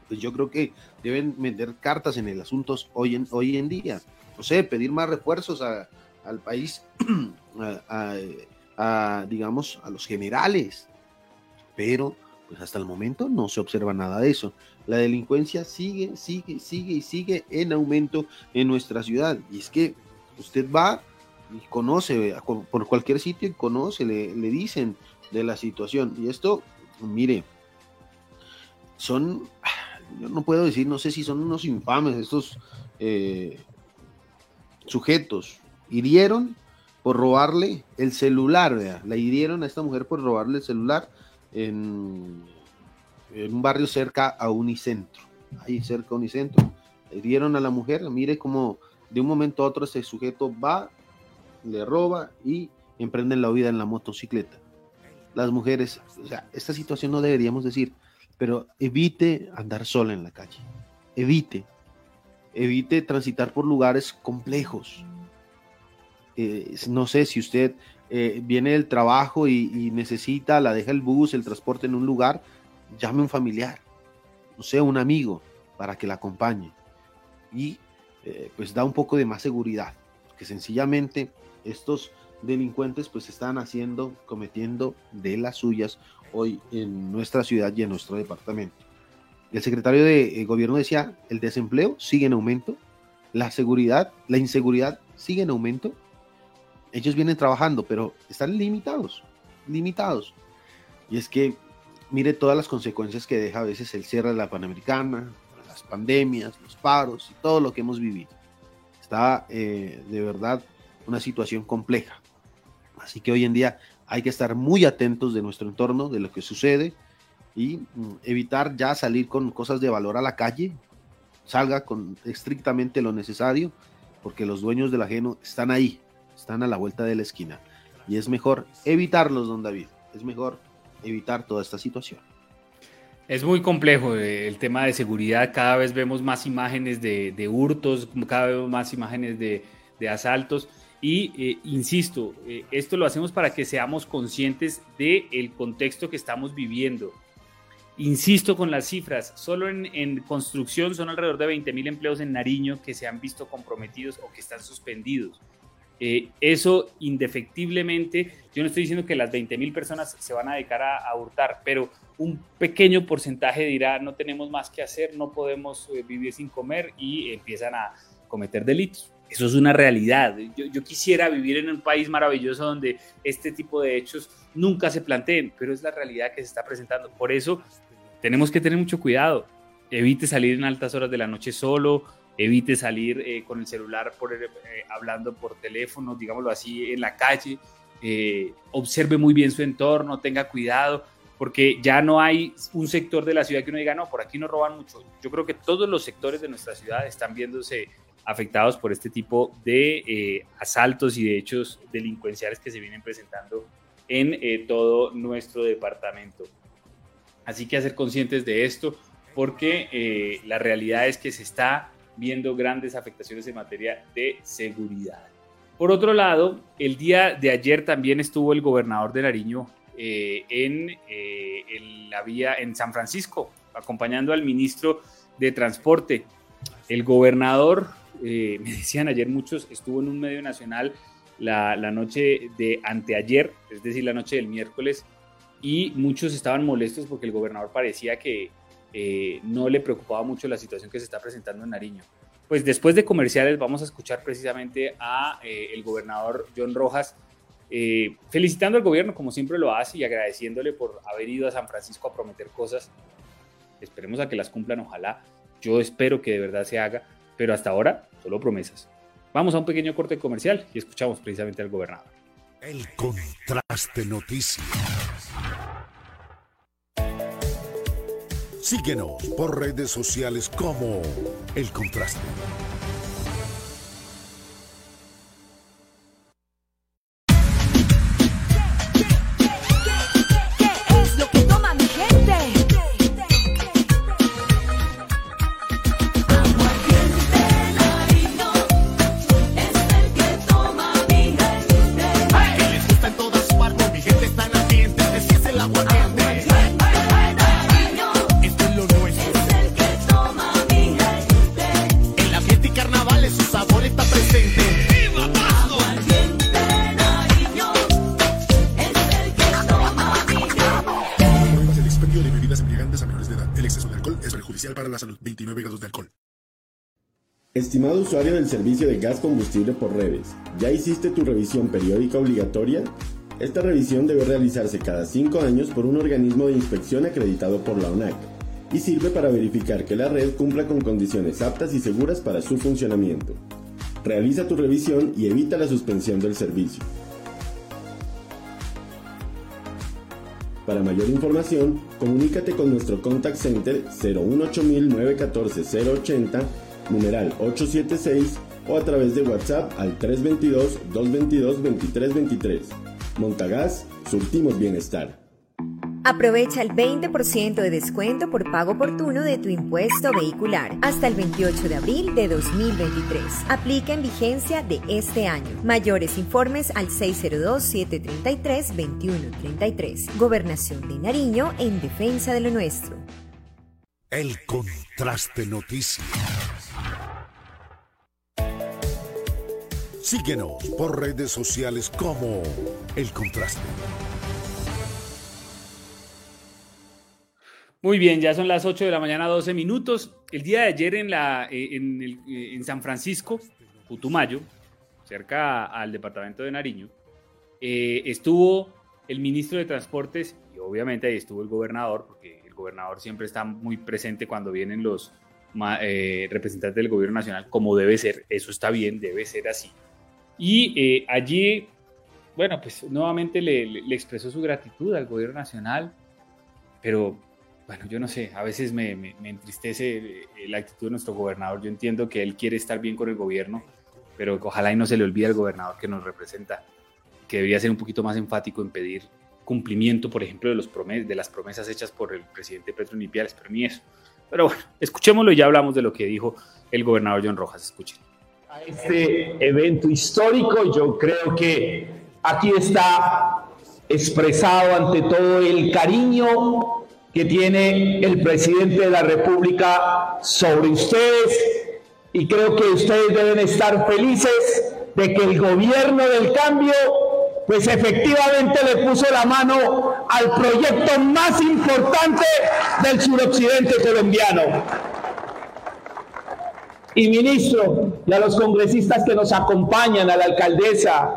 pues yo creo que deben vender cartas en el asunto hoy en, hoy en día. No sé, pedir más refuerzos al país, (clears throat) a, digamos, a los generales. Pero Pues hasta el momento no se observa nada de eso. La delincuencia sigue, sigue, sigue y sigue en aumento en nuestra ciudad. Y es que usted va y conoce por cualquier sitio y conoce, le, le dicen de la situación. Y esto, mire, son, yo no puedo decir, no sé si son unos infames estos eh, sujetos. Hirieron por robarle el celular, ¿vea? la hirieron a esta mujer por robarle el celular en, un barrio cerca a Unicentro, ahí cerca a Unicentro. Hirieron a la mujer, mire cómo de un momento a otro ese sujeto va, le roba y emprenden la vida en la motocicleta. Las mujeres, o sea, esta situación no deberíamos decir, pero evite andar sola en la calle, evite, evite transitar por lugares complejos. Eh, no sé si usted eh, viene del trabajo y, necesita, la deja el bus, el transporte en un lugar, llame a un familiar, no sé, un amigo para que la acompañe. Y eh, pues da un poco de más seguridad, que sencillamente estos delincuentes pues están haciendo, cometiendo de las suyas hoy en nuestra ciudad y en nuestro departamento. El secretario de gobierno decía, el desempleo sigue en aumento, la seguridad, la inseguridad sigue en aumento. Ellos vienen trabajando, pero están limitados, limitados. Y es que mire todas las consecuencias que deja a veces el cierre de la Panamericana, las pandemias, los paros y todo lo que hemos vivido. Está eh, de verdad una situación compleja. Así que hoy en día hay que estar muy atentos de nuestro entorno, de lo que sucede y mm, evitar ya salir con cosas de valor a la calle. Salga con estrictamente lo necesario, porque los dueños del ajeno están ahí, están a la vuelta de la esquina. Y es mejor evitarlos, don David. Es mejor evitar toda esta situación. Es muy complejo eh, el tema de seguridad. Cada vez vemos más imágenes de, hurtos, cada vez vemos más imágenes de, de asaltos. Y eh, insisto, eh, esto lo hacemos para que seamos conscientes del contexto que estamos viviendo. Insisto con las cifras, solo en, construcción son alrededor de 20 mil empleos en Nariño que se han visto comprometidos o que están suspendidos. Eh, eso indefectiblemente, yo no estoy diciendo que las 20 mil personas se van a dedicar a, a, hurtar, pero un pequeño porcentaje dirá no tenemos más que hacer, no podemos vivir sin comer y empiezan a cometer delitos. Eso es una realidad. Yo, quisiera vivir en un país maravilloso donde este tipo de hechos nunca se planteen, pero es la realidad que se está presentando. Por eso tenemos que tener mucho cuidado. Evite salir en altas horas de la noche solo, evite salir eh, con el celular por, eh, hablando por teléfono, digámoslo así, en la calle. Eh, observe muy bien su entorno, tenga cuidado, porque ya no hay un sector de la ciudad que uno diga, no, por aquí no roban mucho. Yo creo que todos los sectores de nuestra ciudad están viéndose afectados por este tipo de eh, asaltos y de hechos delincuenciales que se vienen presentando en eh, todo nuestro departamento. Así que hacer conscientes de esto porque eh, la realidad es que se está viendo grandes afectaciones en materia de seguridad. Por otro lado, el día de ayer también estuvo el gobernador de Nariño en, en la vía en San Francisco, acompañando al ministro de Transporte. El gobernador eh, (laughs) me decían ayer muchos, estuvo en un medio nacional la, noche de anteayer, es decir, la noche del miércoles, y muchos estaban molestos porque el gobernador parecía que eh, no le preocupaba mucho la situación que se está presentando en Nariño. Pues después de comerciales vamos a escuchar precisamente a eh, el gobernador John Rojas felicitando al gobierno como siempre lo hace y agradeciéndole por haber ido a San Francisco a prometer cosas. Esperemos a que las cumplan, ojalá. Yo espero que de verdad se haga pero hasta ahora solo promesas. Vamos a un pequeño corte comercial y escuchamos precisamente al gobernador. El contraste noticias. Síguenos por redes sociales como El Contraste. De bebidas embriagantes a menores de edad. El exceso de alcohol es perjudicial para la salud. 29 grados de alcohol. Estimado usuario del servicio de gas combustible por redes, ¿ya hiciste tu revisión periódica obligatoria? Esta revisión debe realizarse cada 5 años por un organismo de inspección acreditado por la ONAC y sirve para verificar que la red cumpla con condiciones aptas y seguras para su funcionamiento. Realiza tu revisión y evita la suspensión del servicio. Para mayor información, comunícate con nuestro contact center 0180 080 numeral 876 o a través de WhatsApp al 322-222-2323. Montagas, surtimos bienestar. Aprovecha el 20% de descuento por pago oportuno de tu impuesto vehicular hasta el 28 de abril de 2023. Aplica en vigencia de este año. Mayores informes al 602-733-2133. Gobernación de Nariño en defensa de lo nuestro. El contraste noticias. Síguenos por redes sociales como El Contraste. Muy bien, ya son las 8 de la mañana, 12 minutos. El día de ayer en, la, eh, en, eh, en San Francisco, Putumayo, cerca al departamento de Nariño, eh, estuvo el ministro de Transportes y obviamente ahí estuvo el gobernador, porque el gobernador siempre está muy presente cuando vienen los representantes del gobierno nacional, como debe ser, eso está bien, debe ser así. Y allí, bueno, pues nuevamente le, le expresó su gratitud al gobierno nacional, pero bueno, yo no sé, a veces me, entristece eh, la actitud de nuestro gobernador. Yo entiendo que él quiere estar bien con el gobierno, pero ojalá y no se le olvide al gobernador que nos representa, que debería ser un poquito más enfático en pedir cumplimiento, por ejemplo, de, los de las promesas hechas por el presidente Petro Nipiales, pero ni eso. Pero bueno, escuchémoslo y ya hablamos de lo que dijo el gobernador John Rojas. Escuchen. A este evento histórico, yo creo que aquí está expresado ante todo el cariño que tiene el presidente de la República sobre ustedes y creo que ustedes deben estar felices de que el gobierno del cambio pues efectivamente le puso la mano al proyecto más importante del suroccidente colombiano. Y ministro, y a los congresistas que nos acompañan, a la alcaldesa,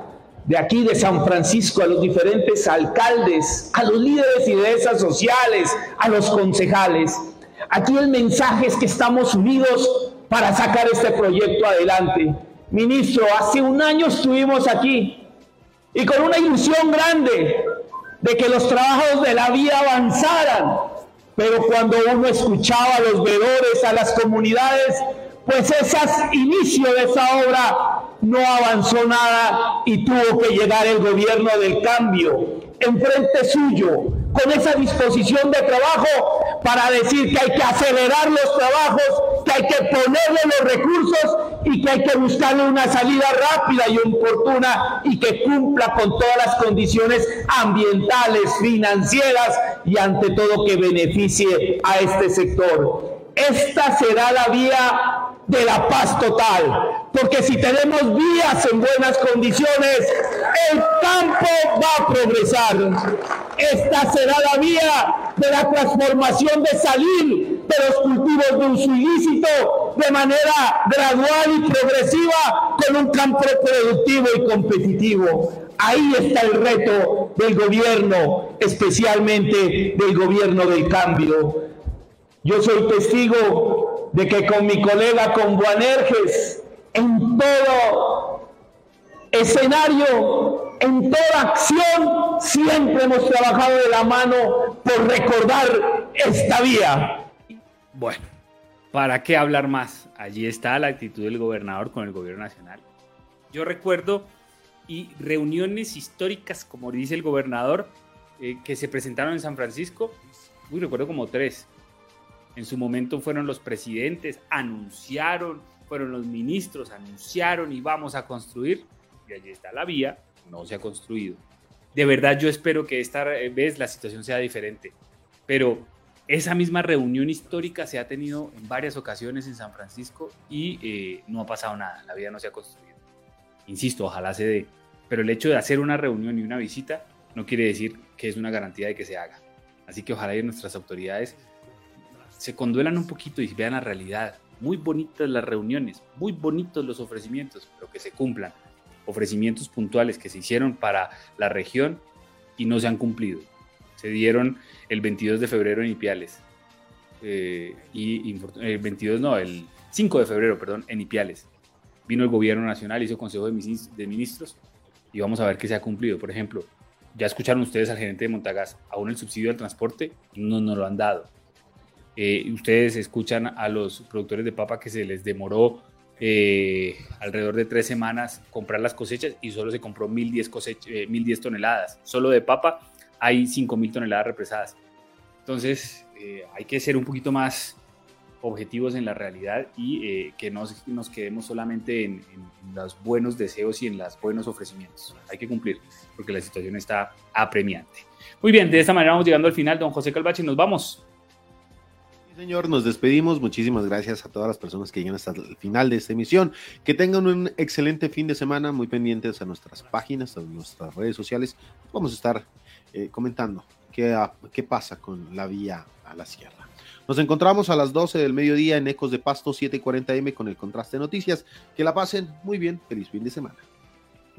de aquí de San Francisco, a los diferentes alcaldes, a los líderes y lideresas sociales, a los concejales. Aquí el mensaje es que estamos unidos para sacar este proyecto adelante. Ministro, hace un año estuvimos aquí y con una ilusión grande de que los trabajos de la vía avanzaran, pero cuando uno escuchaba a los veedores, a las comunidades, pues ese inicio de esa obra no avanzó nada y tuvo que llegar el gobierno del cambio en frente suyo con esa disposición de trabajo para decir que hay que acelerar los trabajos, que hay que ponerle los recursos y que hay que buscarle una salida rápida y oportuna y que cumpla con todas las condiciones ambientales, financieras y ante todo que beneficie a este sector. Esta será la vía de la paz total. Porque si tenemos vías en buenas condiciones, el campo va a progresar. Esta será la vía de la transformación de salir de los cultivos de uso ilícito de manera gradual y progresiva con un campo productivo y competitivo. Ahí está el reto del gobierno, especialmente del gobierno del cambio. Yo soy testigo de que con mi colega, con Buanerges, en todo escenario, en toda acción, siempre hemos trabajado de la mano por recordar esta vía. Bueno, ¿para qué hablar más? Allí está la actitud del gobernador con el gobierno nacional. Yo recuerdo y reuniones históricas, como dice el gobernador, eh, que se presentaron en San Francisco. Uy, recuerdo como tres en su momento fueron los presidentes, anunciaron, fueron los ministros, anunciaron y vamos a construir. Y allí está la vía, no se ha construido. De verdad yo espero que esta vez la situación sea diferente. Pero esa misma reunión histórica se ha tenido en varias ocasiones en San Francisco y eh, no ha pasado nada, la vía no se ha construido. Insisto, ojalá se dé. Pero el hecho de hacer una reunión y una visita no quiere decir que es una garantía de que se haga. Así que ojalá y nuestras autoridades se conduelan un poquito y vean la realidad. muy bonitas las reuniones, muy bonitos los ofrecimientos, pero que se cumplan. Ofrecimientos puntuales que se hicieron para la región y no se han cumplido. Se dieron el 22 de febrero en Ipiales. Eh, y el 22 no, el 5 de febrero, perdón, en Ipiales. Vino el gobierno nacional, hizo consejo de ministros y vamos a ver qué se ha cumplido. Por ejemplo, ya escucharon ustedes al gerente de Montagas, aún el subsidio al transporte no nos lo han dado. Eh, ustedes escuchan a los productores de papa que se les demoró eh, alrededor de tres semanas comprar las cosechas y solo se compró 1.010, eh, toneladas. Solo de papa hay 5.000 toneladas represadas. Entonces hay que ser un poquito más objetivos en la realidad y que no nos quedemos solamente en, en, los buenos deseos y en los buenos ofrecimientos. Hay que cumplir porque la situación está apremiante. Muy bien, de esta manera vamos llegando al final, don José Calvache, nos vamos. Señor, nos despedimos. Muchísimas gracias a todas las personas que llegan hasta el final de esta emisión. Que tengan un excelente fin de semana, muy pendientes a nuestras páginas, a nuestras redes sociales. Vamos a estar eh, comentando qué, qué pasa con la vía a la sierra. Nos encontramos a las 12 del mediodía en Ecos de Pasto 740M con el contraste de noticias. Que la pasen muy bien. Feliz fin de semana.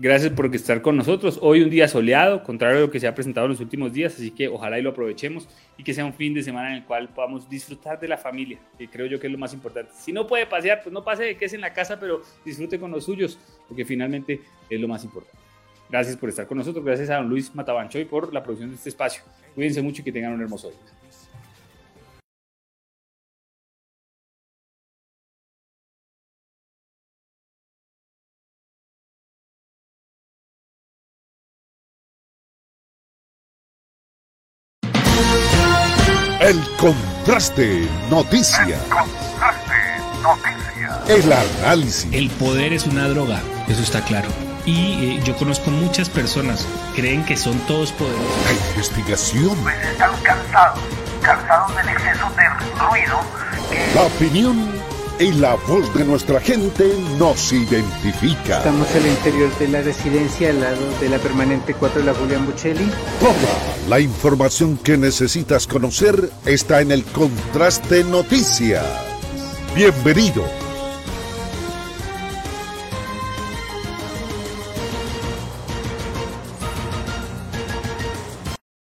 Gracias por estar con nosotros. Hoy un día soleado, contrario a lo que se ha presentado en los últimos días, así que ojalá y lo aprovechemos y que sea un fin de semana en el cual podamos disfrutar de la familia, que creo yo que es lo más importante. Si no puede pasear, pues no pase de que es en la casa, pero disfrute con los suyos, porque finalmente es lo más importante. Gracias por estar con nosotros, gracias a don Luis Matabanchoy por la producción de este espacio. Cuídense mucho y que tengan un hermoso día. El contraste noticia. El contraste noticia. El análisis. El poder es una droga, eso está claro. Y eh, yo conozco muchas personas, creen que son todos poderosos. La investigación. Pues están cansados, cansados del exceso de ruido. La opinión y la voz de nuestra gente nos identifica. Estamos el interior de la residencia al lado de la permanente 4 de la Julián Buccelli. Toda la información que necesitas conocer está en el Contraste Noticias. Bienvenido.